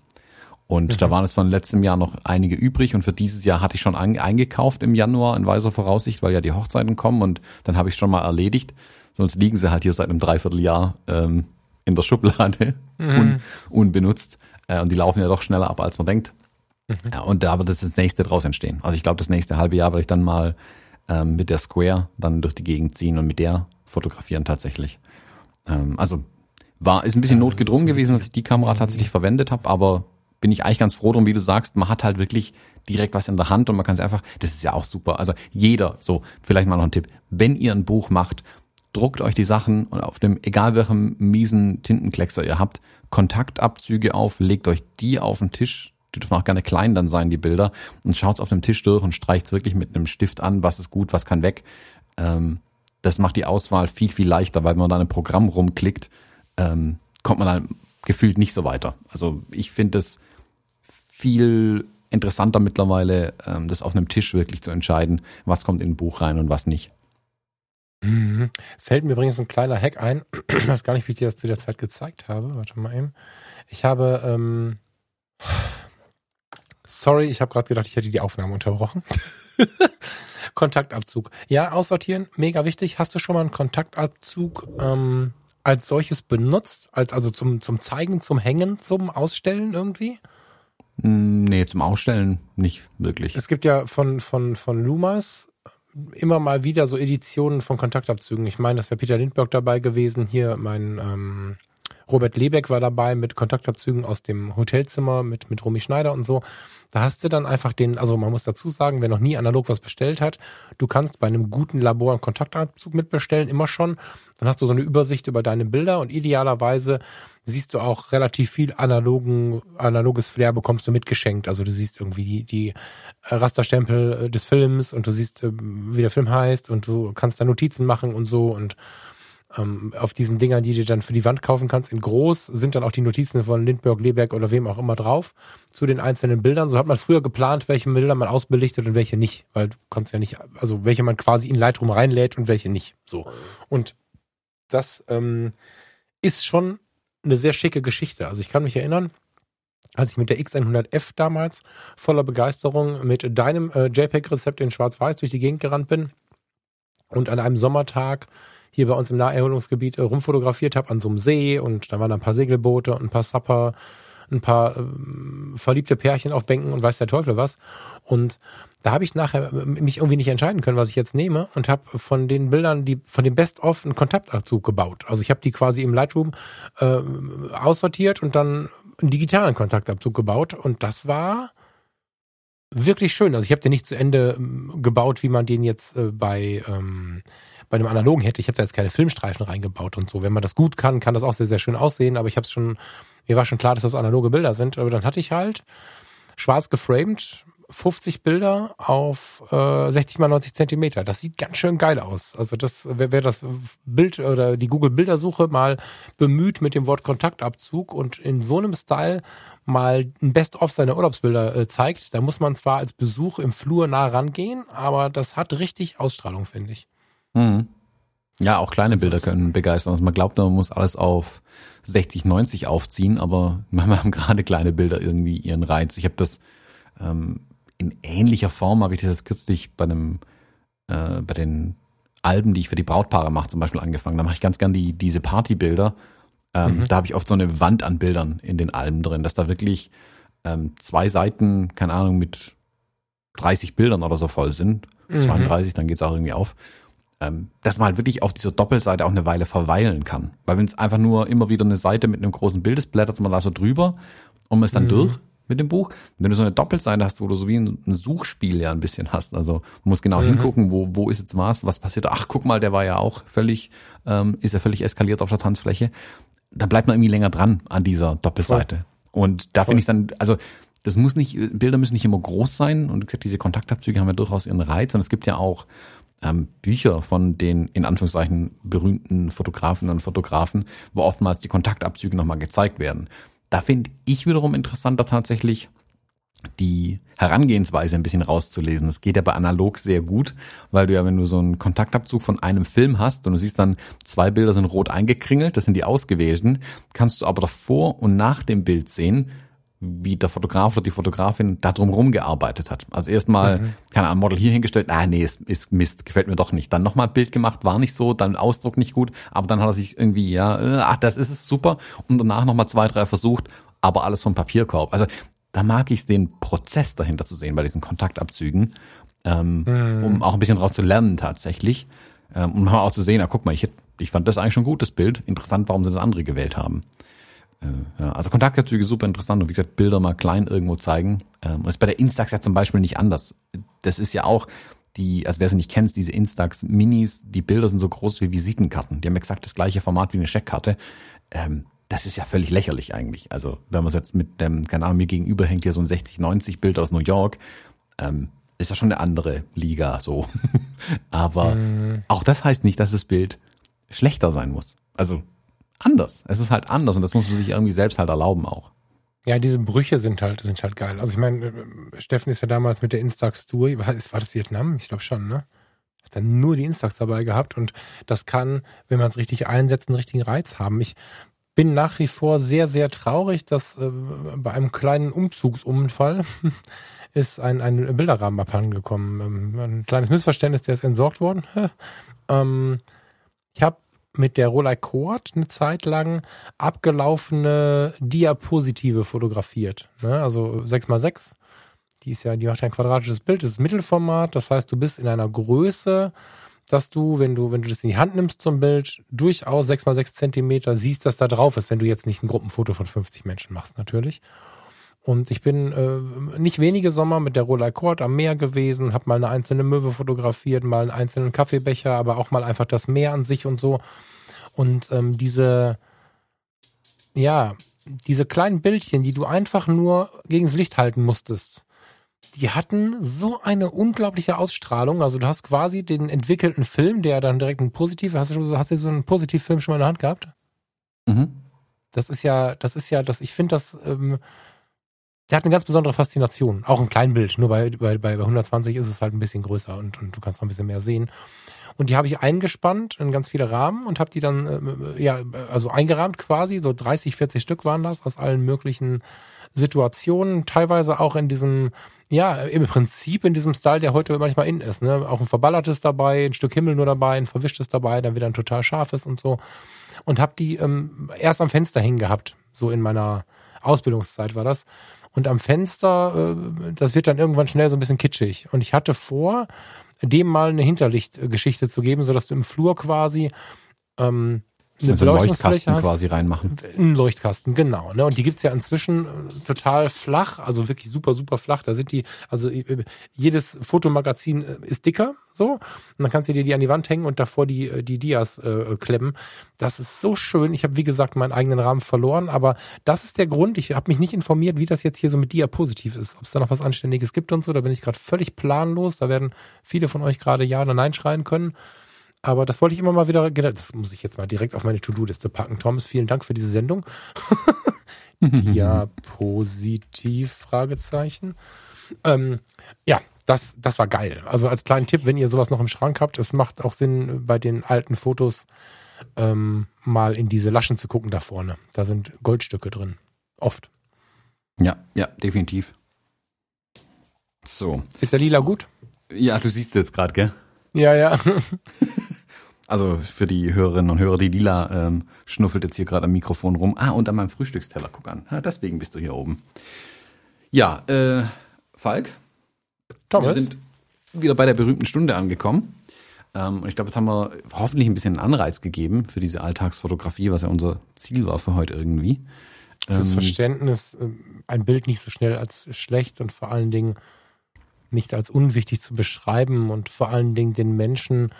Und mhm. da waren es von letztem Jahr noch einige übrig und für dieses Jahr hatte ich schon ein, eingekauft im Januar in weiser Voraussicht, weil ja die Hochzeiten kommen und dann habe ich schon mal erledigt. Sonst liegen sie halt hier seit einem Dreivierteljahr ähm, in der Schublade mhm. un, unbenutzt äh, und die laufen ja doch schneller ab, als man denkt. Mhm. Ja, und da wird das, das nächste draus entstehen. Also ich glaube, das nächste halbe Jahr werde ich dann mal ähm, mit der Square dann durch die Gegend ziehen und mit der fotografieren tatsächlich. Ähm, also war ist ein bisschen ja, notgedrungen gewesen, dass ich die Kamera tatsächlich verwendet habe, aber bin ich eigentlich ganz froh drum, wie du sagst, man hat halt wirklich direkt was in der Hand und man kann es einfach, das ist ja auch super. Also jeder, so, vielleicht mal noch ein Tipp, wenn ihr ein Buch macht, druckt euch die Sachen und auf dem, egal welchem miesen Tintenkleckser ihr habt, Kontaktabzüge auf, legt euch die auf den Tisch, die dürfen auch gerne klein dann sein, die Bilder, und schaut's auf dem Tisch durch und streicht wirklich mit einem Stift an, was ist gut, was kann weg. Ähm, das macht die Auswahl viel, viel leichter, weil wenn man da ein Programm rumklickt, ähm, kommt man dann gefühlt nicht so weiter. Also ich finde es viel interessanter mittlerweile, ähm, das auf einem Tisch wirklich zu entscheiden, was kommt in ein Buch rein und was nicht. Mhm. Fällt mir übrigens ein kleiner Hack ein. Ich weiß gar nicht, wie ich dir das zu der Zeit gezeigt habe. Warte mal eben. Ich habe, ähm, sorry, ich habe gerade gedacht, ich hätte die Aufnahme unterbrochen. Kontaktabzug. Ja, aussortieren, mega wichtig. Hast du schon mal einen Kontaktabzug ähm, als solches benutzt? Als, also zum, zum Zeigen, zum Hängen, zum Ausstellen irgendwie? Nee, zum Ausstellen nicht wirklich. Es gibt ja von, von, von Lumas immer mal wieder so Editionen von Kontaktabzügen. Ich meine, das wäre Peter Lindbergh dabei gewesen. Hier mein ähm, Robert Lebeck war dabei mit Kontaktabzügen aus dem Hotelzimmer mit, mit Romy Schneider und so. Da hast du dann einfach den, also man muss dazu sagen, wer noch nie analog was bestellt hat, du kannst bei einem guten Labor einen Kontaktabzug mitbestellen, immer schon. Dann hast du so eine Übersicht über deine Bilder und idealerweise siehst du auch relativ viel analogen, analoges Flair bekommst du mitgeschenkt. Also du siehst irgendwie die, die Rasterstempel äh, des Films und du siehst, äh, wie der Film heißt und du kannst da Notizen machen und so und ähm, auf diesen Dingern, die du dann für die Wand kaufen kannst, in groß sind dann auch die Notizen von Lindbergh, Leberg oder wem auch immer drauf zu den einzelnen Bildern. So hat man früher geplant, welche Bilder man ausbelichtet und welche nicht, weil du kannst ja nicht, also welche man quasi in Lightroom reinlädt und welche nicht. So. Und das ähm, ist schon eine sehr schicke Geschichte. Also ich kann mich erinnern, als ich mit der X100F damals voller Begeisterung mit deinem äh, JPEG-Rezept in Schwarz-Weiß durch die Gegend gerannt bin und an einem Sommertag hier bei uns im Naherholungsgebiet äh, rumfotografiert habe an so einem See und da waren ein paar Segelboote und ein paar Supper ein paar äh, verliebte Pärchen auf Bänken und weiß der Teufel was. Und da habe ich nachher mich irgendwie nicht entscheiden können, was ich jetzt nehme und habe von den Bildern, die von dem Best-of einen Kontaktabzug gebaut. Also ich habe die quasi im Lightroom äh, aussortiert und dann einen digitalen Kontaktabzug gebaut und das war wirklich schön. Also ich habe den nicht zu Ende ähm, gebaut, wie man den jetzt äh, bei ähm, bei einem analogen hätte. Ich habe da jetzt keine Filmstreifen reingebaut und so. Wenn man das gut kann, kann das auch sehr sehr schön aussehen. Aber ich habe es schon mir war schon klar, dass das analoge Bilder sind, aber dann hatte ich halt schwarz geframed 50 Bilder auf äh, 60 mal 90 Zentimeter. Das sieht ganz schön geil aus. Also das, wer, wer das Bild oder die Google Bildersuche mal bemüht mit dem Wort Kontaktabzug und in so einem Style mal ein Best-of seiner Urlaubsbilder äh, zeigt, da muss man zwar als Besuch im Flur nah rangehen, aber das hat richtig Ausstrahlung, finde ich. Mhm. Ja, auch kleine Bilder können begeistern. Also man glaubt, man muss alles auf 60, 90 aufziehen, aber manchmal haben gerade kleine Bilder irgendwie ihren Reiz. Ich habe das ähm, in ähnlicher Form, habe ich das kürzlich bei einem, äh, bei den Alben, die ich für die Brautpaare mache, zum Beispiel angefangen. Da mache ich ganz gern die, diese Partybilder. Ähm, mhm. Da habe ich oft so eine Wand an Bildern in den Alben drin, dass da wirklich ähm, zwei Seiten, keine Ahnung, mit 30 Bildern oder so voll sind. Mhm. 32, dann geht's auch irgendwie auf ähm, dass man halt wirklich auf dieser Doppelseite auch eine Weile verweilen kann. Weil wenn es einfach nur immer wieder eine Seite mit einem großen Bild ist, blättert man da so drüber und man ist dann mhm. durch mit dem Buch. wenn du so eine Doppelseite hast, wo du so wie ein, Suchspiel ja ein bisschen hast, also du musst genau mhm. hingucken, wo, wo ist jetzt was, was passiert. Ach, guck mal, der war ja auch völlig, ähm, ist ja völlig eskaliert auf der Tanzfläche. Da bleibt man irgendwie länger dran an dieser Doppelseite. Voll. Und da finde ich dann, also das muss nicht, Bilder müssen nicht immer groß sein. Und wie gesagt, diese Kontaktabzüge haben ja durchaus ihren Reiz. Und es gibt ja auch ähm, Bücher von den in Anführungszeichen berühmten Fotografen und Fotografen, wo oftmals die Kontaktabzüge nochmal gezeigt werden. Da finde ich wiederum interessanter tatsächlich die Herangehensweise ein bisschen rauszulesen. Das geht ja bei analog sehr gut, weil du ja, wenn du so einen Kontaktabzug von einem Film hast und du siehst dann, zwei Bilder sind rot eingekringelt, das sind die ausgewählten, kannst du aber davor und nach dem Bild sehen, wie der Fotograf oder die Fotografin da drum gearbeitet hat. Also erstmal, mhm. keine Ahnung, Model hier hingestellt, ah nee, ist, ist Mist, gefällt mir doch nicht. Dann nochmal Bild gemacht, war nicht so, dann Ausdruck nicht gut, aber dann hat er sich irgendwie, ja, äh, ach, das ist es, super. Und danach nochmal zwei, drei versucht, aber alles vom Papierkorb. Also da mag ich den Prozess dahinter zu sehen bei diesen Kontaktabzügen, ähm, mhm. um auch ein bisschen draus zu lernen tatsächlich. Ähm, um auch zu sehen, ah, guck mal, ich, ich fand das eigentlich schon gut, das Bild. Interessant, warum sie das andere gewählt haben. Äh, ja, also Kontaktabzüge super interessant und wie gesagt, Bilder mal klein irgendwo zeigen. Ähm, ist bei der Instax ja zum Beispiel nicht anders. Das ist ja auch die, also wer sie nicht kennt, diese Instax Minis, die Bilder sind so groß wie Visitenkarten. Die haben exakt das gleiche Format wie eine Scheckkarte. Ähm, das ist ja völlig lächerlich eigentlich. Also wenn man es jetzt mit dem, keine Ahnung, mir gegenüber hängt hier so ein 60-90 Bild aus New York, ähm, ist ja schon eine andere Liga so. Aber mhm. auch das heißt nicht, dass das Bild schlechter sein muss. Also anders. Es ist halt anders und das muss man sich irgendwie selbst halt erlauben auch. Ja, diese Brüche sind halt, sind halt geil. Also ich meine, äh, Steffen ist ja damals mit der Instax-Tour, war das Vietnam? Ich glaube schon, ne? Hat dann nur die Instax dabei gehabt und das kann, wenn man es richtig einsetzt, einen richtigen Reiz haben. Ich bin nach wie vor sehr, sehr traurig, dass äh, bei einem kleinen Umzugsunfall ist ein, ein Bilderrahmen abhandengekommen. Ähm, ein kleines Missverständnis, der ist entsorgt worden. ähm, ich habe mit der Rolei Quad eine Zeit lang abgelaufene Diapositive fotografiert. Ne? Also 6x6. Die ist ja, die macht ja ein quadratisches Bild, das ist Mittelformat. Das heißt, du bist in einer Größe, dass du, wenn du, wenn du das in die Hand nimmst zum Bild, durchaus 6x6 Zentimeter siehst, dass da drauf ist, wenn du jetzt nicht ein Gruppenfoto von 50 Menschen machst, natürlich. Und ich bin äh, nicht wenige Sommer mit der Rolei Quad am Meer gewesen, habe mal eine einzelne Möwe fotografiert, mal einen einzelnen Kaffeebecher, aber auch mal einfach das Meer an sich und so. Und ähm, diese, ja, diese kleinen Bildchen, die du einfach nur gegen das Licht halten musstest, die hatten so eine unglaubliche Ausstrahlung. Also du hast quasi den entwickelten Film, der dann direkt ein positiv, hast du, schon, hast du so einen Positivfilm schon mal in der Hand gehabt? Mhm. Das ist ja, das ist ja, das, ich finde das, ähm, der hat eine ganz besondere Faszination. Auch ein Kleinbild. Nur bei, bei, bei 120 ist es halt ein bisschen größer und, und du kannst noch ein bisschen mehr sehen. Und die habe ich eingespannt in ganz viele Rahmen und habe die dann, äh, ja, also eingerahmt quasi. So 30, 40 Stück waren das aus allen möglichen Situationen. Teilweise auch in diesem, ja, im Prinzip in diesem Style, der heute manchmal in ist. Ne? Auch ein verballertes dabei, ein Stück Himmel nur dabei, ein verwischtes dabei, dann wieder ein total scharfes und so. Und habe die ähm, erst am Fenster hängen gehabt. So in meiner Ausbildungszeit war das und am Fenster, äh, das wird dann irgendwann schnell so ein bisschen kitschig. Und ich hatte vor, dem mal eine Hinterlichtgeschichte zu geben, sodass du im Flur quasi ähm, eine Also einen Leuchtkasten hast. quasi reinmachen. Ein Leuchtkasten, genau. Ne? Und die gibt's ja inzwischen äh, total flach, also wirklich super, super flach. Da sind die, also äh, jedes Fotomagazin äh, ist dicker, so. Und dann kannst du dir die an die Wand hängen und davor die, äh, die Dias äh, klemmen. Das ist so schön. Ich habe, wie gesagt, meinen eigenen Rahmen verloren, aber das ist der Grund. Ich habe mich nicht informiert, wie das jetzt hier so mit Dia positiv ist. Ob es da noch was Anständiges gibt und so. Da bin ich gerade völlig planlos. Da werden viele von euch gerade Ja oder Nein schreien können. Aber das wollte ich immer mal wieder, das muss ich jetzt mal direkt auf meine To-Do-Liste packen. Thomas, vielen Dank für diese Sendung. Diapositiv, Fragezeichen. Ähm, ja, das, das war geil. Also als kleinen Tipp, wenn ihr sowas noch im Schrank habt, es macht auch Sinn, bei den alten Fotos ähm, mal in diese Laschen zu gucken da vorne. Da sind Goldstücke drin. Oft. Ja, ja, definitiv. So. Ist der Lila gut? Ja, du siehst jetzt gerade, gell? Ja, ja. Also für die Hörerinnen und Hörer, die Lila ähm, schnuffelt jetzt hier gerade am Mikrofon rum. Ah, und an meinem Frühstücksteller, guck an. Ah, deswegen bist du hier oben. Ja, äh, Falk, Thomas? wir sind wieder bei der berühmten Stunde angekommen. Ähm, ich glaube, jetzt haben wir hoffentlich ein bisschen einen Anreiz gegeben für diese Alltagsfotografie, was ja unser Ziel war für heute irgendwie. fürs Ähm, Verständnis äh, ein Bild nicht so schnell als schlecht und vor allen Dingen nicht als unwichtig zu beschreiben und vor allen Dingen den Menschen,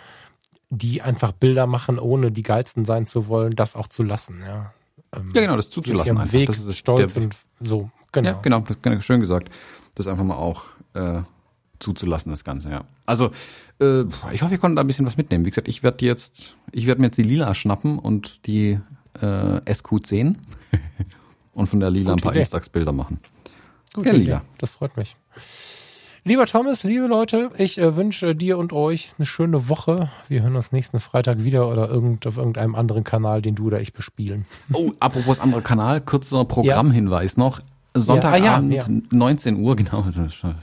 die einfach Bilder machen, ohne die geilsten sein zu wollen, das auch zu lassen. Ja, ähm, Ja, genau, das zuzulassen einfach. Weg, das ist stolz und so. Genau. Ja, genau, das ist schön gesagt. Das einfach mal auch äh, zuzulassen, das Ganze, ja. Also, äh, ich hoffe, ihr konntet da ein bisschen was mitnehmen. Wie gesagt, ich werde jetzt, ich werde mir jetzt die Lila schnappen und die äh, SQ10 und von der Lila Gute ein paar. Instax-Bilder machen. Gute Ja. Lila. Das freut mich. Lieber Thomas, liebe Leute, ich äh, wünsche dir und euch eine schöne Woche. Wir hören uns nächsten Freitag wieder oder irgend, auf irgendeinem anderen Kanal, den du oder ich bespielen. Oh, apropos anderer Kanal, kurzer Programmhinweis noch. Sonntagabend, Ja. Ah, ja, 19 Uhr, genau,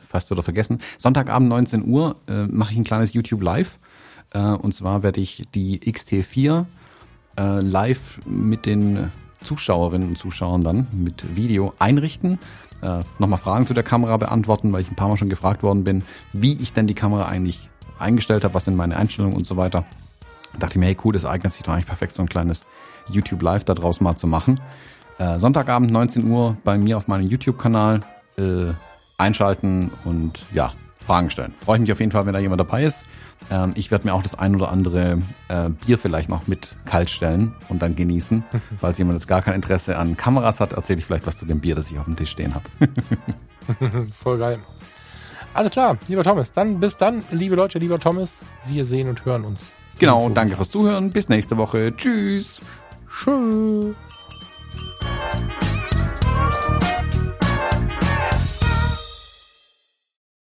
fast wieder vergessen. Sonntagabend 19 Uhr äh, mache ich ein kleines YouTube Live. Äh, und zwar werde ich die XT4 äh, live mit den Zuschauerinnen und Zuschauern dann mit Video einrichten. Äh, Nochmal Fragen zu der Kamera beantworten, weil ich ein paar Mal schon gefragt worden bin, wie ich denn die Kamera eigentlich eingestellt habe, was sind meine Einstellungen und so weiter. Da dachte ich mir, hey cool, das eignet sich doch eigentlich perfekt, so ein kleines YouTube Live da draus mal zu machen. Äh, Sonntagabend 19 Uhr bei mir auf meinem YouTube-Kanal äh, einschalten und ja, Fragen stellen. Freue ich mich auf jeden Fall, wenn da jemand dabei ist. Ähm, ich werde mir auch das ein oder andere äh, Bier vielleicht noch mit kalt stellen und dann genießen. Falls jemand jetzt gar kein Interesse an Kameras hat, erzähle ich vielleicht was zu dem Bier, das ich auf dem Tisch stehen habe. Voll geil. Alles klar, lieber Thomas. Dann bis dann, liebe Leute, lieber Thomas. Wir sehen und hören uns. genau, danke fürs Zuhören. Bis nächste Woche. Tschüss. Tschüss.